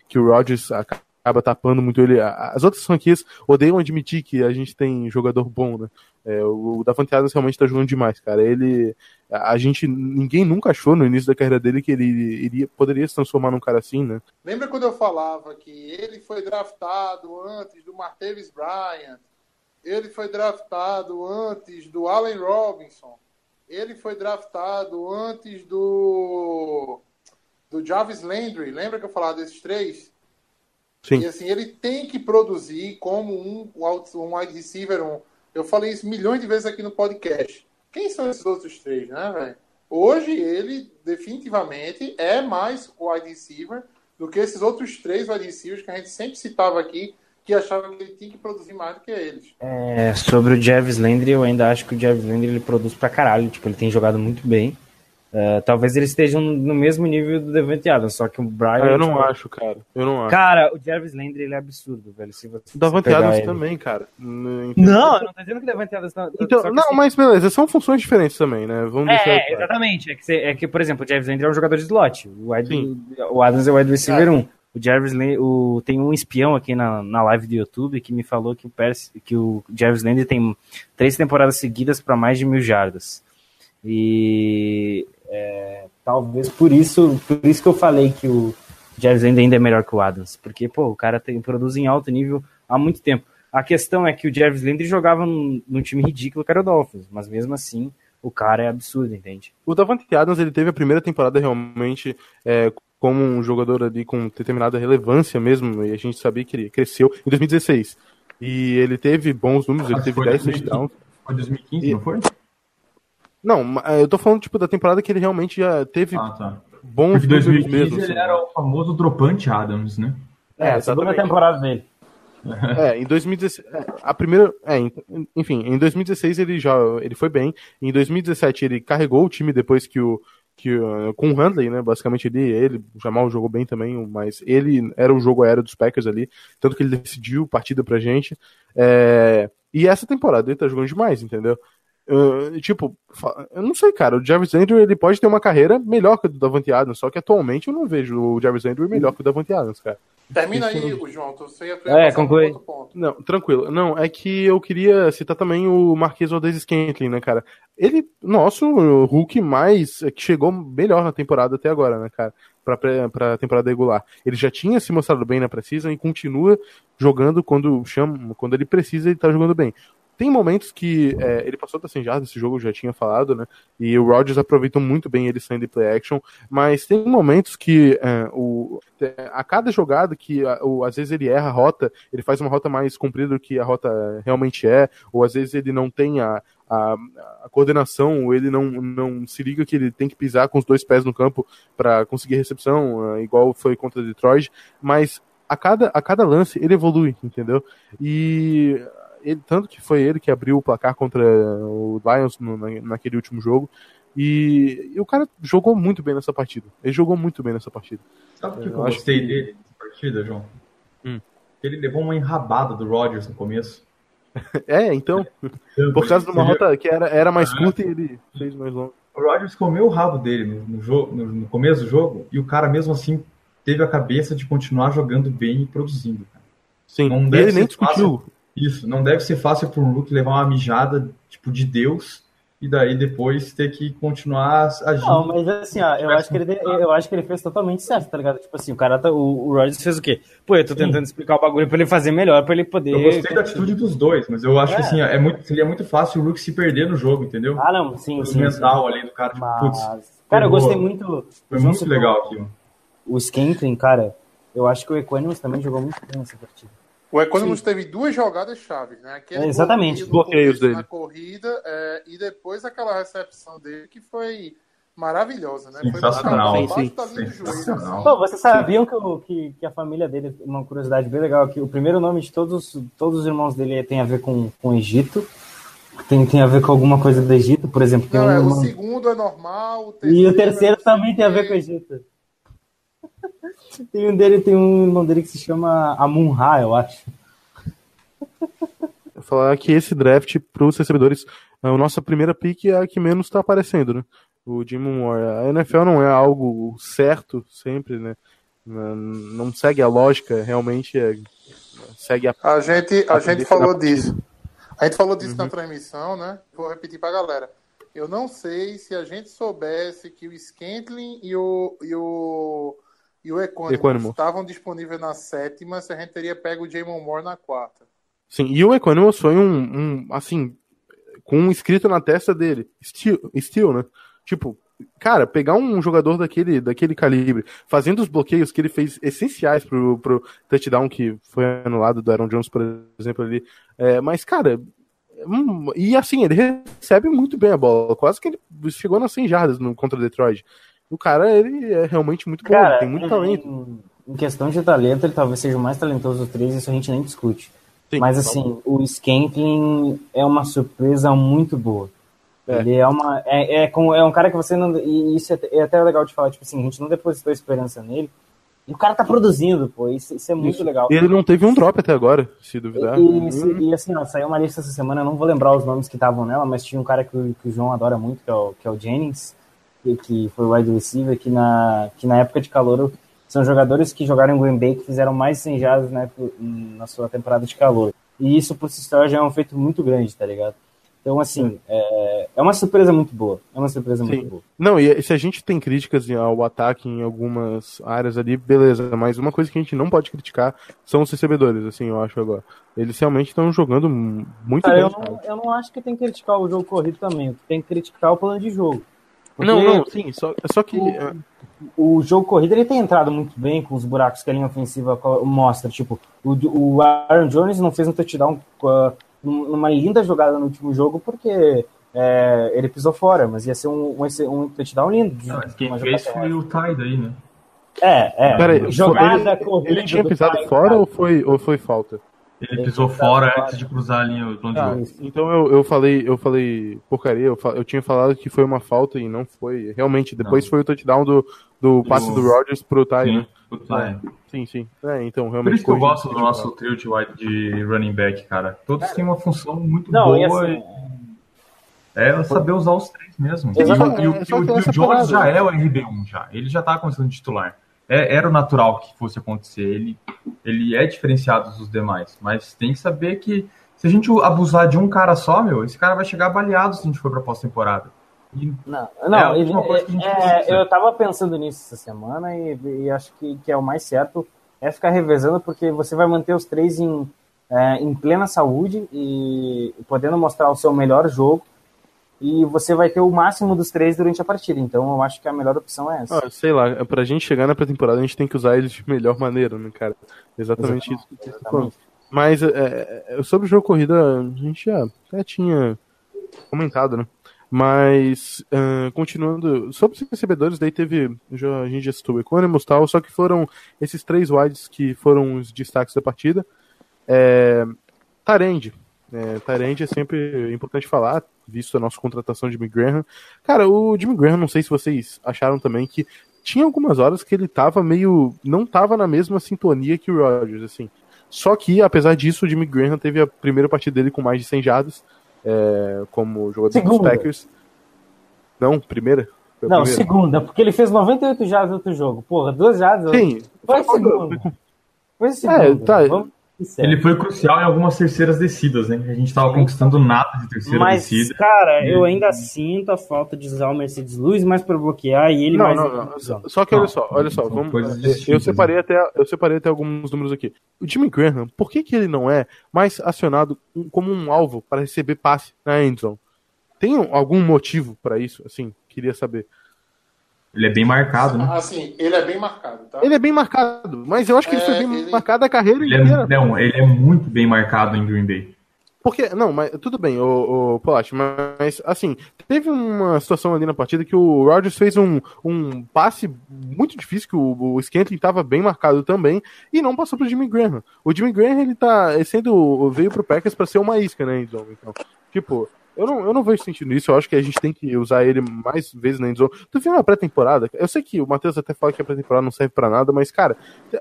que o Rodgers acaba tapando muito ele. As outras franquias odeiam admitir que a gente tem jogador bom, né? É, o o Davante Adams realmente tá jogando demais, cara. Ele... A gente... Ninguém nunca achou no início da carreira dele que ele iria, poderia se transformar num cara assim, né? Lembra quando eu falava que ele foi draftado antes do Martavis Bryant? Ele foi draftado antes do Allen Robinson? Ele foi draftado antes do do Jarvis Landry? Lembra que eu falava desses três? Sim. E assim, ele tem que produzir como um, um wide receiver um. Eu falei isso milhões de vezes aqui no podcast. Quem são esses outros três, né, velho? Hoje ele definitivamente é mais wide receiver do que esses outros três wide receivers que a gente sempre citava aqui, que achavam que ele tinha que produzir mais do que eles. É, sobre o Jarvis Landry, eu ainda acho que o Jarvis Landry ele produz pra caralho. Tipo, ele tem jogado muito bem. É, talvez eles estejam no mesmo nível do Devante Adams, só que o Brian. Ah, eu não tipo, acho, cara. Eu não acho. Cara, o Jarvis Landry ele é absurdo, velho. Se você O Davante pegar Adams ele. também, cara. N- Não, eu não tô dizendo que o Devante Adams tá. Então, não, assim- mas beleza, são funções diferentes também, né? Vamos deixar. É, é, claro. exatamente. É que, você- é que, por exemplo, o Jarvis Landry é um jogador de slot. O, Sim. o Adams é o wide receiver 1. O Jarvis Landry, o, tem um espião aqui na, na live do YouTube que me falou que o, Percy, que o Jarvis Landry tem três temporadas seguidas para mais de mil jardas. E é, talvez por isso, por isso que eu falei que o Jarvis Landry ainda é melhor que o Adams. Porque, pô, o cara tem, produz em alto nível há muito tempo. A questão é que o Jarvis Landry jogava num, num time ridículo que era o Dolphins, mas mesmo assim o cara é absurdo, entende? O Davante Adams, ele teve a primeira temporada realmente é, como um jogador ali com determinada relevância mesmo, e a gente sabia que ele cresceu em 2016. E ele teve bons números, ele teve foi 10 2015. touchdowns. Foi 2015, E- não foi? Não, ma- eu tô falando tipo da temporada que ele realmente já teve Ah, tá. bons Porque números 2015 mesmo. ele assim. era o famoso dropante Adams, né? É, a segunda temporada dele. É, em 2016, é, a primeira, é, em- enfim, em 2016 ele já, ele foi bem. Em 2017 ele carregou o time depois que o que uh, com o Handley, né, basicamente ele, ele, o Jamal jogou bem também, mas ele era o jogo aéreo dos Packers ali, tanto que ele decidiu partida pra gente. É, e essa temporada ele tá jogando demais, entendeu? Uh, tipo, eu não sei, cara, o Jarvis Andrew ele pode ter uma carreira melhor que a do Davante Adams, só que atualmente eu não vejo o Jarvis Andrew melhor que o Davante Adams, cara. Termina Isso- aí, o João. Você ia, É, conclui. outro ponto. Não, tranquilo. Não, é que eu queria citar também o Marquês Valdez Scantling, né, cara? Ele, nosso Hulk mais, é, que chegou melhor na temporada até agora, né, cara? Pra, pré- pra temporada regular. Ele já tinha se mostrado bem na Precision e continua jogando quando chama, quando ele precisa, ele tá jogando bem. Tem momentos que é, ele passou da 100 jardas, esse jogo eu já tinha falado, né? E o Rodgers aproveitou muito bem ele saindo de play action, mas tem momentos que é, o, é, a cada jogada que a- o, às vezes ele erra a rota, ele faz uma rota mais comprida do que a rota realmente é, ou às vezes ele não tem a, a, a coordenação, ou ele não, não se liga que ele tem que pisar com os dois pés no campo para conseguir recepção, é, igual foi contra Detroit, mas a cada, a cada lance ele evolui, entendeu? E ele, tanto que foi ele que abriu o placar contra o Lions no- na- naquele último jogo. E, e o cara jogou muito bem nessa partida. Ele jogou muito bem nessa partida. Sabe o que, Eu eu gostei que- dele nessa partida, João? Hum. Ele levou uma enrabada do Rodgers no começo. É, então, por causa de uma rota que era, era mais curta e ele fez mais longa. O Rodgers comeu o rabo dele no, no jogo, no, no começo do jogo, e o cara mesmo assim teve a cabeça de continuar jogando bem e produzindo. cara. Sim, e ele nem discutiu. Isso, não deve ser fácil para um Hulk levar uma mijada tipo de Deus e daí depois ter que continuar agindo. Não, mas assim, ó, eu acho, que ele, eu acho que ele fez totalmente certo, tá ligado? Tipo assim, o cara, tá, o, o Rodgers fez o quê? Pô, eu tô Sim. tentando explicar o bagulho pra ele fazer melhor, pra ele poder... Eu gostei da atitude dos dois, mas eu acho que É. assim, é muito, seria muito fácil o Hulk se perder no jogo, entendeu? Ah, não, sim, o sim. mental ali do cara, tipo, putz, Mas, cara, eu gostei muito... foi o muito legal aquilo. O Scantling, cara, eu acho que o Equanimus também jogou muito bem nessa partida. O Economus teve duas jogadas chaves, né? Aquele É, exatamente, bloqueios dele. Na corrida é, e depois aquela recepção dele que foi maravilhosa, né? Foi Sensacional. abaixo Sim, sim. da linha do joelho, Sensacional. Pô, vocês sabiam que, o- que, que a família dele, uma curiosidade bem legal, que o primeiro nome de todos, todos os irmãos dele tem a ver com, com o Egito, tem, tem a ver com alguma coisa do Egito, por exemplo, tem Não, um é, o segundo é normal, o E o terceiro é também tem a ver com o Egito. Tem um dele, tem um irmão dele que se chama Amun-Ra, eu acho. Eu falar que esse draft pros recebedores, a nossa primeira pick é a que menos tá aparecendo, né? O Jim Moore. A NFL não é algo certo sempre, né? Não segue a lógica, realmente é, segue a. A gente, a A gente falou disso. A gente falou disso Uhum. na transmissão, né? Vou repetir pra galera. Eu não sei se a gente soubesse que o Scantling e o, e o, e o Equanimous. estavam disponíveis na sétima, se a gente teria pego o Jamon Moore na quarta. Sim, e o Equanimous foi um, um, assim, com um escrito na testa dele, Steel, Steel, né? Tipo, cara, pegar um jogador daquele, daquele calibre, fazendo os bloqueios que ele fez essenciais pro, pro touchdown que foi anulado do Aaron Jones, por exemplo, ali. É, mas, cara, hum, e assim, ele recebe muito bem a bola, quase que ele chegou nas 100 jardas no, contra Detroit. O cara, ele é realmente muito bom, Cara, tem muito talento. Em, em questão de talento, ele talvez seja o mais talentoso dos três, isso a gente nem discute. Sim, Mas tá assim, o Scantling é uma surpresa muito boa. É. Ele é uma. É, é, é um cara que você não. E isso é, é até legal de falar, tipo assim, a gente não depositou esperança nele. E o cara tá produzindo, pô. Isso, isso é muito Isso. legal. E ele não teve um drop até agora, se duvidar. E, e- e, assim, ó, saiu uma lista essa semana, eu não vou lembrar os nomes que estavam nela, mas tinha um cara que, o- que o João adora muito, que é o, que é o Jennings, que, foi o wide receiver, que na, que na época de calor são jogadores que jogaram em Green Bay que fizeram mais 100 jardas na, época- na sua temporada de calor. E isso por si só já é um feito muito grande, tá ligado? Então, assim, é, é uma surpresa muito boa. É uma surpresa muito Sim. boa. Não, e se a gente tem críticas ao ataque em algumas áreas ali, beleza, mas uma coisa que a gente não pode criticar são os recebedores, assim, eu acho agora. Eles realmente estão jogando muito Cara, bem. eu não, eu não acho que tem que criticar o jogo corrido também. Tem que criticar o plano de jogo. Porque Não, não, sim, só, só que. é, o jogo corrido ele tem entrado muito bem com os buracos que a linha ofensiva mostra. Tipo, o, o Aaron Jones não fez um touchdown num- numa linda jogada no último jogo porque é, ele pisou fora, mas ia ser um, um, um touchdown lindo. Não, mas quem fez foi o Ty daí, né? É, é. Peraí, jogada ele, corrida ele tinha do pisado fora ou foi, ou foi falta? Ele pisou fora fora. antes de cruzar a linha do Ah, então eu, eu falei, eu falei porcaria, eu, eu tinha falado que foi uma falta e não foi. Realmente, depois Não. foi o touchdown do, do passe do Rodgers pro Ty, Sim, né? o Ty. Sim, sim. É, então, Por realmente. isso que eu gosto do nosso trio de, wide- de running back, cara. Todos têm uma função muito Não, e boa. assim, e é saber usar os três mesmo. E, Exatamente. o- e o, É e o- e Jones já é o RB1 já. Ele já tá começando de titular. É- era o natural que fosse acontecer. Ele, ele é diferenciado dos demais. Mas tem que saber que se a gente abusar de um cara só, meu, esse cara vai chegar baleado se a gente for pra pós-temporada. Não, É não a ele, é, precisa. eu tava pensando nisso essa semana e, e acho que, que é o mais certo é ficar revezando, porque você vai manter os três em, é, em plena saúde e podendo mostrar o seu melhor jogo. E você vai ter o máximo dos três durante a partida. Então eu acho que a melhor opção é essa. Ah, sei lá, pra gente chegar na pré-temporada, a gente tem que usar eles de melhor maneira, né, cara? Exatamente, isso que. Exatamente. Mas é, é, sobre o jogo corrida, a gente já até tinha comentado, né? Mas, ah, continuando, sobre os recebedores, daí teve, já, a gente já citou o Economos e tal, só que foram esses três wides que foram os destaques da partida. É, Tarend. É, Tarend é sempre importante falar, visto a nossa contratação de Jimmy Graham. Cara, o Jimmy Graham, não sei se vocês acharam também que tinha algumas horas que ele tava meio. não tava na mesma sintonia que o Rodgers, assim. Só que, apesar disso, o Jimmy Graham teve a primeira partida dele com mais de 100 jardas, é, como jogador dos Segunda. Packers. Não, primeira? Não, primeira. segunda, porque ele fez 98 jardas no outro jogo. Porra, duas jardas. Sim, Foi segunda. Foi a segunda. É, tá. Vamos. Ele foi crucial em algumas terceiras descidas, né? A gente tava conquistando nada de terceira Mas, descida. cara, eu ainda sinto a falta de usar o Mercedes Lewis mais pra bloquear e ele Não, mais. não, não. Só que olha Não, só, olha só, vamos, eu distintas, separei até eu separei até alguns números aqui. O Jimmy Graham, por que, que ele não é mais acionado como um alvo para receber passe na endzone? Tem um- algum motivo para isso? Assim, queria saber. Ele é bem marcado, né? Assim, ele é bem marcado, tá? Ele é bem marcado, mas eu acho que ele É, foi bem ele- marcado a carreira Ele inteira. é, não, ele é muito bem marcado em Green Bay. Porque, não, mas tudo bem, o, o mas assim, teve uma situação ali na partida que o Rodgers fez um, um passe muito difícil, que o, o Scantling estava bem marcado também, e não passou pro Jimmy Graham. O Jimmy Graham, ele tá ele sendo, veio pro Packers para ser uma isca, né, endzone, então. Tipo, eu não, eu não vejo sentido nisso, eu acho que a gente tem que usar ele mais vezes na endzone. Tu viu na pré-temporada? Eu sei que o Matheus até fala que a pré-temporada não serve pra nada, mas, cara,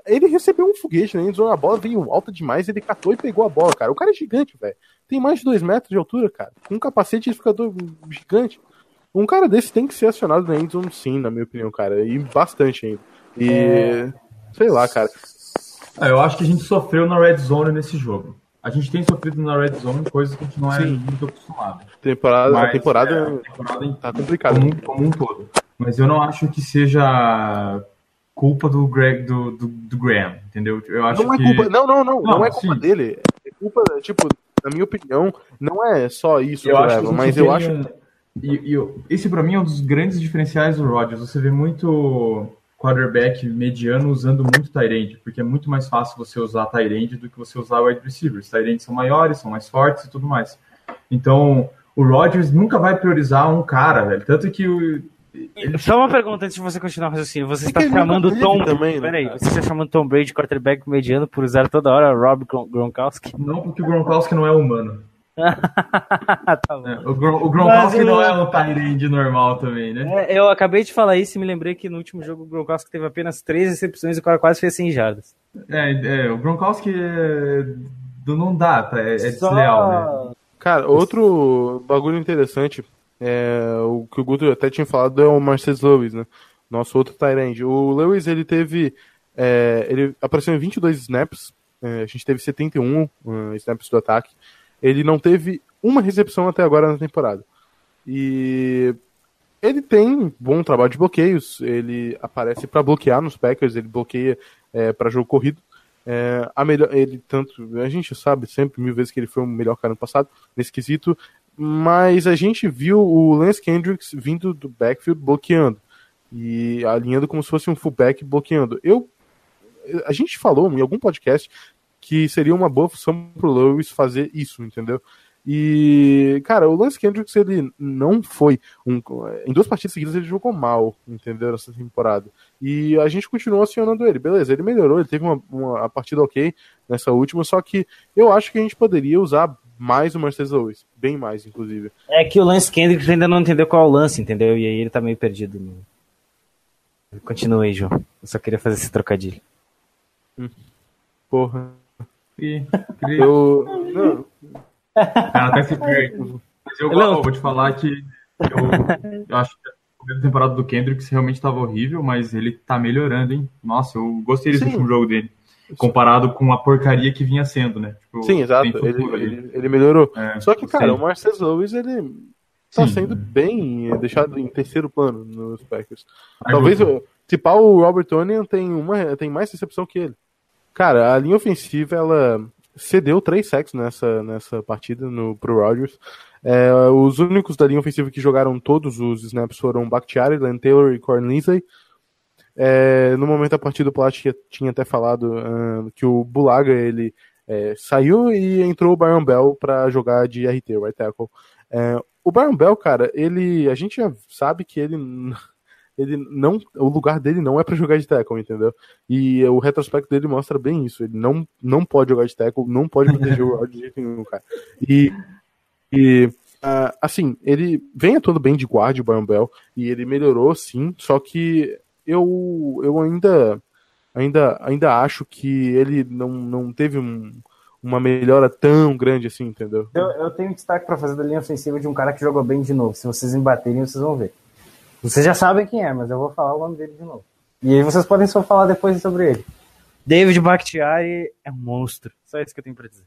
ele recebeu um foguete na endzone, a bola veio alta demais, ele catou e pegou a bola, cara. O cara é gigante, velho. Tem mais de dois metros de altura, cara. Com um capacete de ficador gigante. Um cara desse tem que ser acionado na endzone sim, na minha opinião, cara. E bastante ainda. E... Sei lá, cara. Ah, Eu acho que a gente sofreu na Red Zone nesse jogo. A gente tem sofrido na Red Zone coisas que a gente não é Sim. muito acostumado. Temporada, a Mas, temporada é, a temporada tá complicada. como, como um todo. Mas eu não acho que seja culpa do Greg do, do, do Graham, entendeu? Eu acho Não é que culpa. Não, não, não. Não, Não, é culpa sim. dele. É culpa, tipo, na minha opinião, não é só isso eu acho leva, a mas eu acho. um- e, e esse pra mim é um dos grandes diferenciais do Rodgers. Você vê muito quarterback mediano usando muito Tyrande, porque é muito mais fácil você usar Tyrande do que você usar wide receivers. Tyrande são maiores, são mais fortes e tudo mais. Então, o Rodgers nunca vai priorizar um cara, velho. Tanto que o, Só uma pergunta antes de você continuar o raciocínio. Você está que ele chamando Tom também, né, Peraí, você está chamando Tom Brady de quarterback mediano por usar toda hora Rob Gron- Gronkowski? não porque o Gronkowski não é humano. tá bom. né? O, Gron, o Gronkowski eu- não é um Tyrande normal também, né? É, eu acabei de falar isso e me lembrei que no último jogo o Gronkowski teve apenas três recepções e o cara quase fez 100 jardas. É, é, o Gronkowski é, não dá, é, é Só- desleal, né? Cara, outro bagulho interessante, é, o que o Guto até tinha falado é o Mercedes Lewis, né? Nosso outro Tyrande. O Lewis, ele teve. é, ele apareceu em 22 snaps, é, a gente teve 71 uh, snaps do ataque. Ele não teve uma recepção até agora na temporada. E ele tem bom trabalho de bloqueios, ele aparece para bloquear nos Packers, ele bloqueia é, para jogo corrido. É, a melhor, ele tanto, a gente sabe sempre mil vezes que ele foi o melhor cara no passado nesse quesito, mas a gente viu o Lance Kendricks vindo do backfield bloqueando e alinhando como se fosse um fullback bloqueando. Eu, a gente falou em algum podcast que seria uma boa função pro Lewis fazer isso, entendeu? E, cara, o Lance Kendricks, ele não foi. Um, em duas partidas seguidas ele jogou mal, entendeu? Nessa temporada. E a gente continuou acionando ele. Beleza, ele melhorou, ele teve uma, uma partida ok nessa última, só que eu acho que a gente poderia usar mais o Mercedes Lewis. Bem mais, inclusive. É que o Lance Kendricks ainda não entendeu qual é o lance, entendeu? E aí ele tá meio perdido. No... Continua aí, João. Eu só queria fazer esse trocadilho. Porra. E, Eu. Não, Cara, até se perde. Mas eu, eu vou te falar que eu, eu acho que a primeira temporada do Kendricks realmente estava horrível, mas ele tá melhorando, hein? Nossa, eu gostei desse último jogo dele. Comparado com a porcaria que vinha sendo, né? Tipo, sim, exato. Ele, ele, ele melhorou. É, Só que, cara, sim. o Marcelo Lewis, ele tá Sim. sendo bem eh, deixado em terceiro plano nos Packers. Talvez, voltou. o- se pá, o Robert Tonian tem, uma, tem mais recepção que ele. Cara, a linha ofensiva, ela cedeu três sacks nessa, nessa partida no, pro Rodgers. É, os únicos da linha ofensiva que jogaram todos os snaps foram Bakhtiari, Len Taylor e Corn Lindsay. É, no momento da partida, o Plat tinha, até falado ah, que o Bulaga ele é, saiu e entrou o Byron Bell para jogar de RT, right tackle. É, o Byron Bell, cara, ele a gente já sabe que ele ele não o lugar dele não é para jogar de tackle, entendeu? E o retrospecto dele mostra bem isso. Ele não não pode jogar de tackle, não pode proteger o Rod de jeito nenhum, cara. E e ah, assim, ele vem atuando bem de guarda, o Byron Bell, e ele melhorou sim, só que eu, eu ainda, ainda, ainda acho que ele não, não teve um- uma melhora tão grande assim, entendeu? Eu, eu tenho um destaque pra fazer da linha ofensiva de um cara que jogou bem de novo. Se vocês me baterem, vocês vão ver. Vocês já sabem quem é, mas eu vou falar o nome dele de novo. E aí vocês podem só falar depois sobre ele. David Bakhtiari é um monstro. Só isso que eu tenho pra dizer.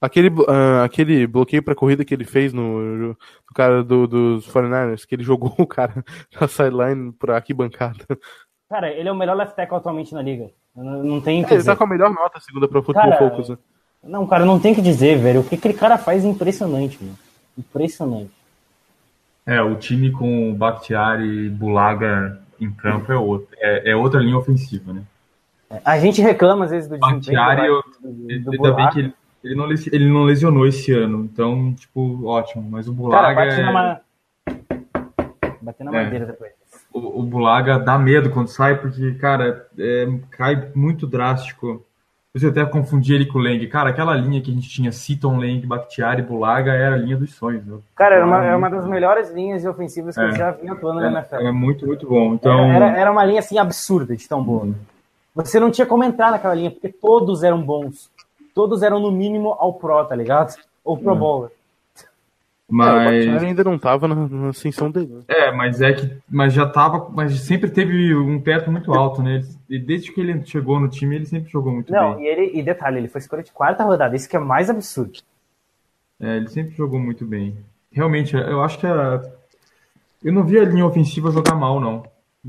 Aquele, ah, aquele bloqueio pra corrida que ele fez no, no cara do, dos 49ers, que ele jogou o cara na sideline pra arquibancada. Cara, ele é o melhor left tackle atualmente na liga. Não, não tem o que É, ele dizer. tá com a melhor nota segunda pro Football Cara, Focus, né? Não, cara, não tem o que dizer, velho. O que aquele cara faz é impressionante, mano. Impressionante. É, o time com o Bakhtiari e Bulaga em campo é, outro, é, é outra linha ofensiva, né? A gente reclama às vezes do desempenho Bakhtiari, eu- do, do, do Ainda bem que ele, ele, não, ele não lesionou esse ano, então, tipo, ótimo. Mas o Cara, Bulaga, bate na, é- ma... bate na É. madeira depois. o, o Bulaga dá medo quando sai, porque, cara, é, cai muito drástico. Eu até confundi ele com o Leng. Cara, aquela linha que a gente tinha, Seaton, Leng, Bakhtiari, Bulaga, era a linha dos sonhos. né? Cara, era uma, era uma das melhores linhas ofensivas que É. eu já vi atuando na NFL. É, é muito, muito bom. Então, Era, era, era uma linha assim absurda de tão boa. Você não tinha como entrar naquela linha, porque todos eram bons. Todos eram no mínimo ao Pro, tá ligado? Ou Pro Hum. Bowler. É, o mas... Bakhtiari ainda não tava na, na ascensão dele. né? É, mas é que mas já tava, mas sempre teve um teto muito alto, né? E desde que ele chegou no time, ele sempre jogou muito Não, bem. e, ele, e detalhe, ele foi escolha de quarta rodada, isso que é mais absurdo. É, ele sempre jogou muito bem. Realmente, eu acho que a... eu não vi a linha ofensiva jogar mal, não.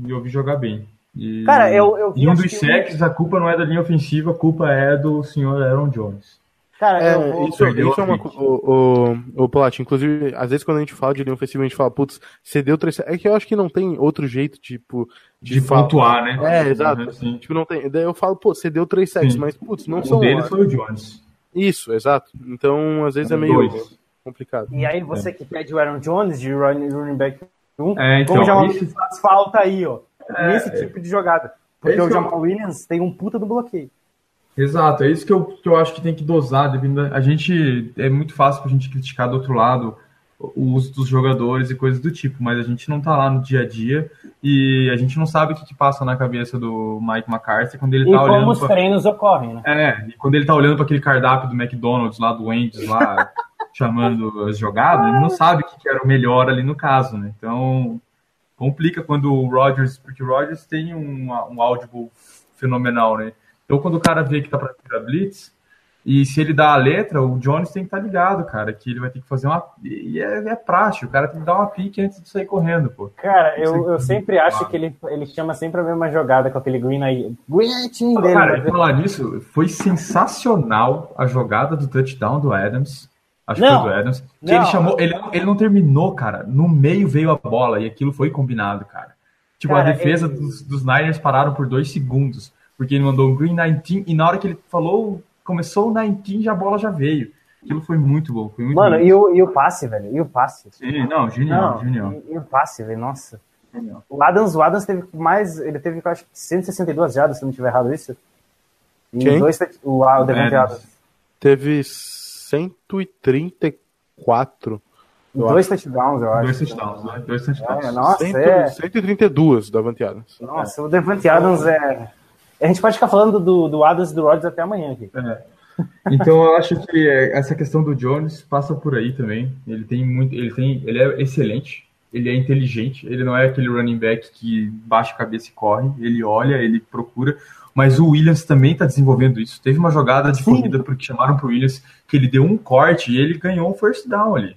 Eu vi jogar bem. E, Cara, eu- eu vi, e um dos que sacks, a culpa não é da linha ofensiva, a culpa é do senhor Aaron Jones. Cara, É, eu vou... isso, isso é uma. O, o, o inclusive, às vezes quando a gente fala de linha ofensiva, a gente fala, putz, cedeu três. É que eu acho que não tem outro jeito, tipo, De, falar- pontuar, né? É, exato. Uhum, sim. Tipo, não tem. Daí eu falo, pô, cedeu três sacks, Sim. mas, putz, não Um são. deles foi o Jones. Isso, exato. Então, às vezes é meio Dois. complicado. E aí você que pede o Aaron Jones de running, back 1, É, então, como já isso- faz falta aí, ó. É, nesse tipo de jogada. Porque o Jamal Williams tem um puta do bloqueio. Exato, é isso que eu, que eu acho que tem que dosar. devido a- A gente é muito fácil pra gente criticar do outro lado o uso dos jogadores e coisas do tipo, mas a gente não tá lá no dia a dia e a gente não sabe o que, que passa na cabeça do Mike McCarthy quando ele E tá como olhando os pra... treinos ocorrem, né? É, e quando ele tá olhando para aquele cardápio do McDonald's lá do Wendy's lá chamando as jogadas, ele não sabe o que, que era o melhor ali no caso, né? Então complica quando o Rodgers, porque o Rodgers tem um, um audible fenomenal, né? Então quando o cara vê que tá para tirar blitz e se ele dá a letra, o Jones tem que estar ligado, cara, que ele vai ter que fazer uma e é, é prático, o cara tem que dar uma pique antes de sair correndo, pô. Cara, eu, Isso eu sempre acho que ele, ele chama sempre a mesma jogada com aquele green aí. Green aí team dele. Cara, mas- e falar nisso, foi sensacional a jogada do touchdown do Adams. Acho Não, que foi do Adams. Que não. ele chamou, ele, ele não terminou, cara. No meio veio a bola e aquilo foi combinado, cara. Tipo, Cara, a defesa ele- dos, dos Niners pararam por dois segundos. Porque ele mandou um Green 19 e na hora que ele falou, começou o 19, já a bola já veio. Aquilo foi muito bom. Foi muito Mano, bom. e o, e o passe, velho? E o passe? Sim, não, genial, Não, genial. E, e o passe, velho, nossa. genial. O Adams, o Adams teve mais. Ele teve, eu acho, 162 jardas, se eu não tiver errado isso. E Quem? dois, touch- o, o Devante Adams. Teve 134. E dois touchdowns, eu acho. Dois touchdowns, né? Dois touchdowns. É, nossa, 100, é. 132 da Davante Adams. Nossa, o Devante Adams é. A gente pode ficar falando do, do Adams e do Rodgers até amanhã aqui. É. Então eu acho que essa questão do Jones passa por aí também. Ele tem muito, ele tem, ele é excelente, ele é inteligente, ele não é aquele running back que baixa a cabeça e corre, ele olha, ele procura. Mas o Williams também está desenvolvendo isso. Teve uma jogada de Sim. corrida porque chamaram para o Williams que ele deu um corte e ele ganhou um first down ali.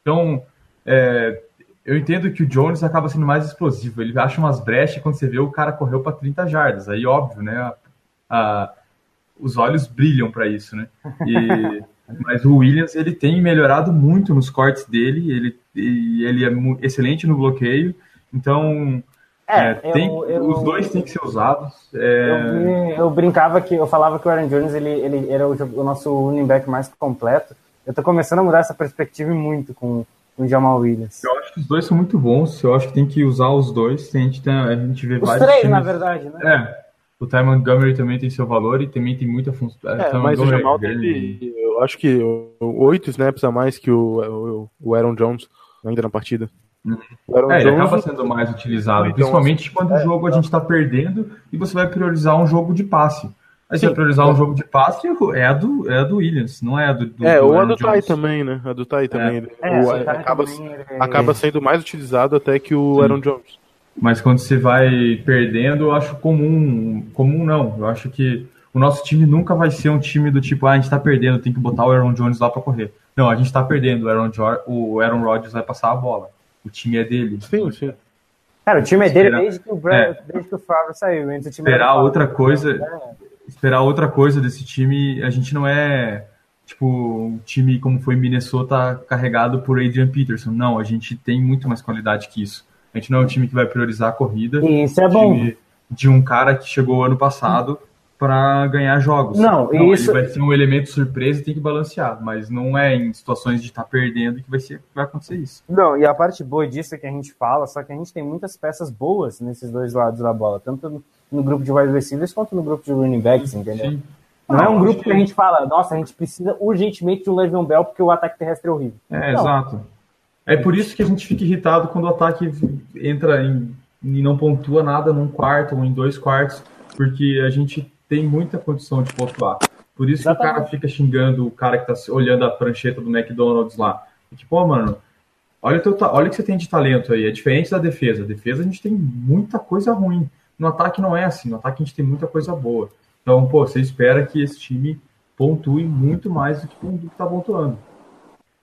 Então, é, eu entendo que o Jones acaba sendo mais explosivo. Ele acha umas brechas quando você vê o cara correu para 30 jardas. Aí, óbvio, né? a- a- os olhos brilham para isso, né? E- mas o Williams ele tem melhorado muito nos cortes dele. Ele, e ele é excelente no bloqueio. Então, É, é, tem- eu, eu, os dois têm que ser usados. É, eu, eu brincava que eu falava que o Aaron Jones ele, ele era o, o nosso running back mais completo. Eu tô começando a mudar essa perspectiva e muito com, com o Jamal Williams. eu acho que os dois são muito bons. Eu acho que tem que usar os dois. A gente, tem, a gente vê Os vários três, times- na verdade, né? É. O Ty Montgomery também tem seu valor e também tem muita função. É, mas o Jamal teve, eu acho que oito snaps a mais que o, o, o Aaron Jones ainda na partida. O Aaron É, ele Jones- acaba sendo mais utilizado, Então, principalmente quando o jogo a gente está perdendo e você vai priorizar um jogo de passe. Aí você Sim. vai priorizar um jogo de passe é a do, é a do Williams, não é a do, do É, do ou a do Jones. também, né? A do Ty também. ele- É, o- acaba, também, ele- acaba sendo mais utilizado até que o Sim. Aaron Jones. Mas quando você vai perdendo, eu acho comum. Comum não. Eu acho que o nosso time nunca vai ser um time do tipo, ah, a gente tá perdendo, tem que botar o Aaron Jones lá para correr. Não, a gente tá perdendo, o Aaron, Jo- o Aaron Rodgers vai passar a bola. O time é dele. Sim, sim. Cara, o time é dele desde que o, Brad, desde que o Favre saiu. Antes o time Esperar era- outra coisa. É. esperar outra coisa desse time. A gente não é tipo um time como foi Minnesota carregado por Adrian Peterson. Não, a gente tem muito mais qualidade que isso. A gente não é um time que vai priorizar a corrida. E isso é bom. de, de um cara que chegou ano passado para ganhar jogos. Não, e isso- ele vai ser um elemento surpresa e tem que balancear, mas não é em situações de estar perdendo que vai ser que vai acontecer isso. Não, e a parte boa disso é que a gente fala, só que a gente tem muitas peças boas nesses dois lados da bola, tanto no, grupo de wide receivers quanto no grupo de running backs, entendeu? Sim. Não é um grupo acho que a gente fala, nossa, a gente precisa urgentemente de um Le'Veon Bell porque o ataque terrestre é horrível. É, Não. exato. É por isso que a gente fica irritado quando o ataque entra em, e não pontua nada num quarto ou em dois quartos, porque a gente tem muita condição de pontuar. Por isso que o Exatamente. cara fica xingando o cara que tá olhando a prancheta do McDonald's lá. E tipo, pô, mano, olha o, teu, olha o que você tem de talento aí. É diferente da defesa. A defesa a gente tem muita coisa ruim. No ataque não é assim. No ataque a gente tem muita coisa boa. Então, pô, você espera que esse time pontue muito mais do que, do que tá pontuando.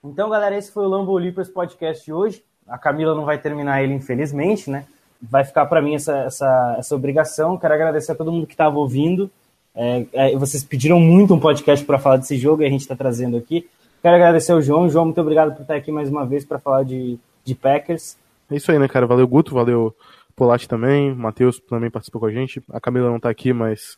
Então, galera, esse foi o Lambo Leapers Podcast de hoje. A Camila não vai terminar ele, infelizmente, né? Vai ficar para mim essa, essa, essa obrigação. Quero agradecer a todo mundo que estava ouvindo. É, é, vocês pediram muito um podcast para falar desse jogo e a gente está trazendo aqui. Quero agradecer ao João. João, muito obrigado por estar aqui mais uma vez para falar de, de Packers. É isso aí, né, cara? Valeu, Guto, valeu, Polati também, o Matheus também participou com a gente. A Camila não tá aqui, mas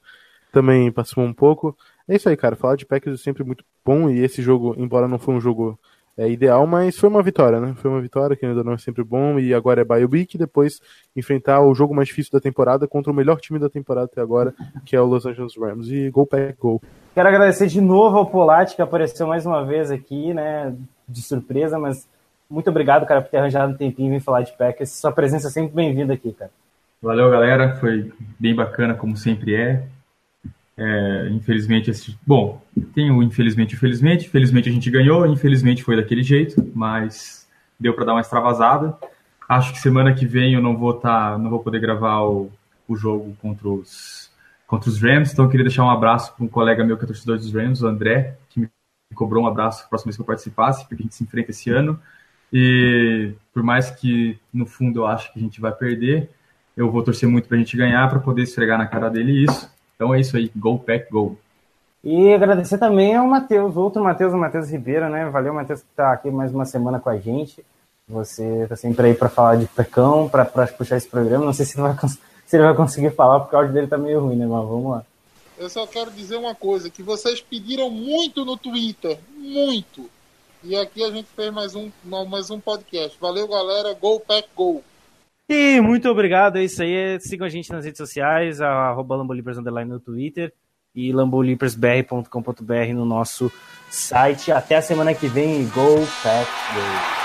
também participou um pouco. É isso aí, cara. Falar de Packers é sempre muito bom e esse jogo, embora não foi um jogo é, ideal, mas foi uma vitória, né? Foi uma vitória que ainda não é sempre bom e agora é Bio Week, depois enfrentar o jogo mais difícil da temporada contra o melhor time da temporada até agora, que é o Los Angeles Rams. E Go Pack Go. Quero agradecer de novo ao Polati, que apareceu mais uma vez aqui, né? De surpresa, mas muito obrigado, cara, por ter arranjado um tempinho e vir falar de Packers. Sua presença é sempre bem-vinda aqui, cara. Valeu, galera. Foi bem bacana, como sempre é. É, infelizmente, esse... bom, tem o infelizmente, infelizmente. Felizmente a gente ganhou, infelizmente foi daquele jeito, mas deu para dar uma extravasada. Acho que semana que vem eu não vou tá, não vou poder gravar o, o jogo contra os contra os Rams, então eu queria deixar um abraço para um colega meu que é torcedor dos Rams, o André, que me cobrou um abraço próxima vez que eu participasse, porque a gente se enfrenta esse ano. E por mais que no fundo eu acho que a gente vai perder, eu vou torcer muito para a gente ganhar para poder esfregar na cara dele isso. Então é isso aí, go pack go. E agradecer também ao Matheus, outro Matheus, o Matheus Ribeiro, né? Valeu, Matheus, que tá aqui mais uma semana com a gente. Você tá sempre aí para falar de pecão, para puxar esse programa. Não sei se ele, vai, se ele vai conseguir falar, porque o áudio dele tá meio ruim, né? Mas vamos lá. eu só quero dizer uma coisa, que vocês pediram muito no Twitter, muito. E aqui a gente fez mais um, mais um podcast. Valeu, galera. Go Pack Go. E muito obrigado, é isso aí. Sigam a gente nas redes sociais, arroba Lambolipers no Twitter e lambolipersbr.com.br no nosso site. Até a semana que vem Go Pack Go!